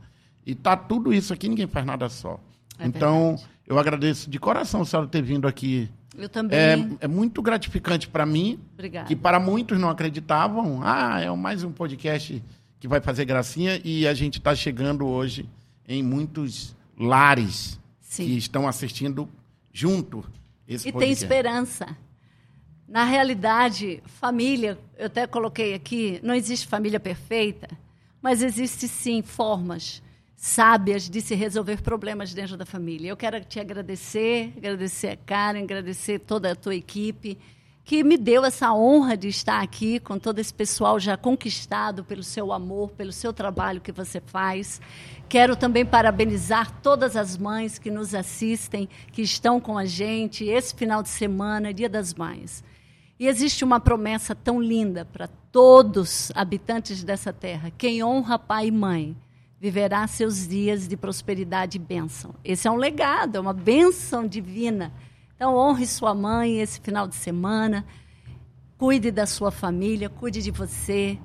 E tá tudo isso aqui, ninguém faz nada só. É então, verdade. eu agradeço de coração a senhora ter vindo aqui. Eu também. É, é muito gratificante para mim, Obrigada. que para muitos não acreditavam. Ah, é mais um podcast que vai fazer gracinha e a gente está chegando hoje em muitos lares Sim. que estão assistindo junto esse e podcast. tem esperança. Na realidade, família, eu até coloquei aqui, não existe família perfeita. Mas existem sim formas sábias de se resolver problemas dentro da família. Eu quero te agradecer, agradecer a Karen, agradecer toda a tua equipe que me deu essa honra de estar aqui com todo esse pessoal já conquistado pelo seu amor, pelo seu trabalho que você faz. Quero também parabenizar todas as mães que nos assistem, que estão com a gente esse final de semana, Dia das Mães. E existe uma promessa tão linda para todos habitantes dessa terra: quem honra pai e mãe viverá seus dias de prosperidade e bênção. Esse é um legado, é uma bênção divina. Então, honre sua mãe esse final de semana, cuide da sua família, cuide de você.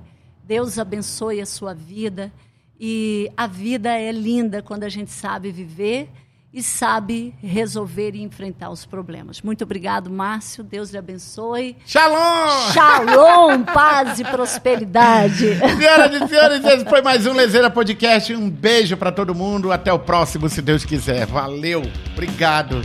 Deus abençoe a sua vida. E a vida é linda quando a gente sabe viver e sabe resolver e enfrentar os problemas. Muito obrigado, Márcio. Deus lhe abençoe. Shalom! Shalom, paz e prosperidade. Senhoras e senhores, esse foi mais um Lezeira Podcast. Um beijo para todo mundo. Até o próximo, se Deus quiser. Valeu. Obrigado.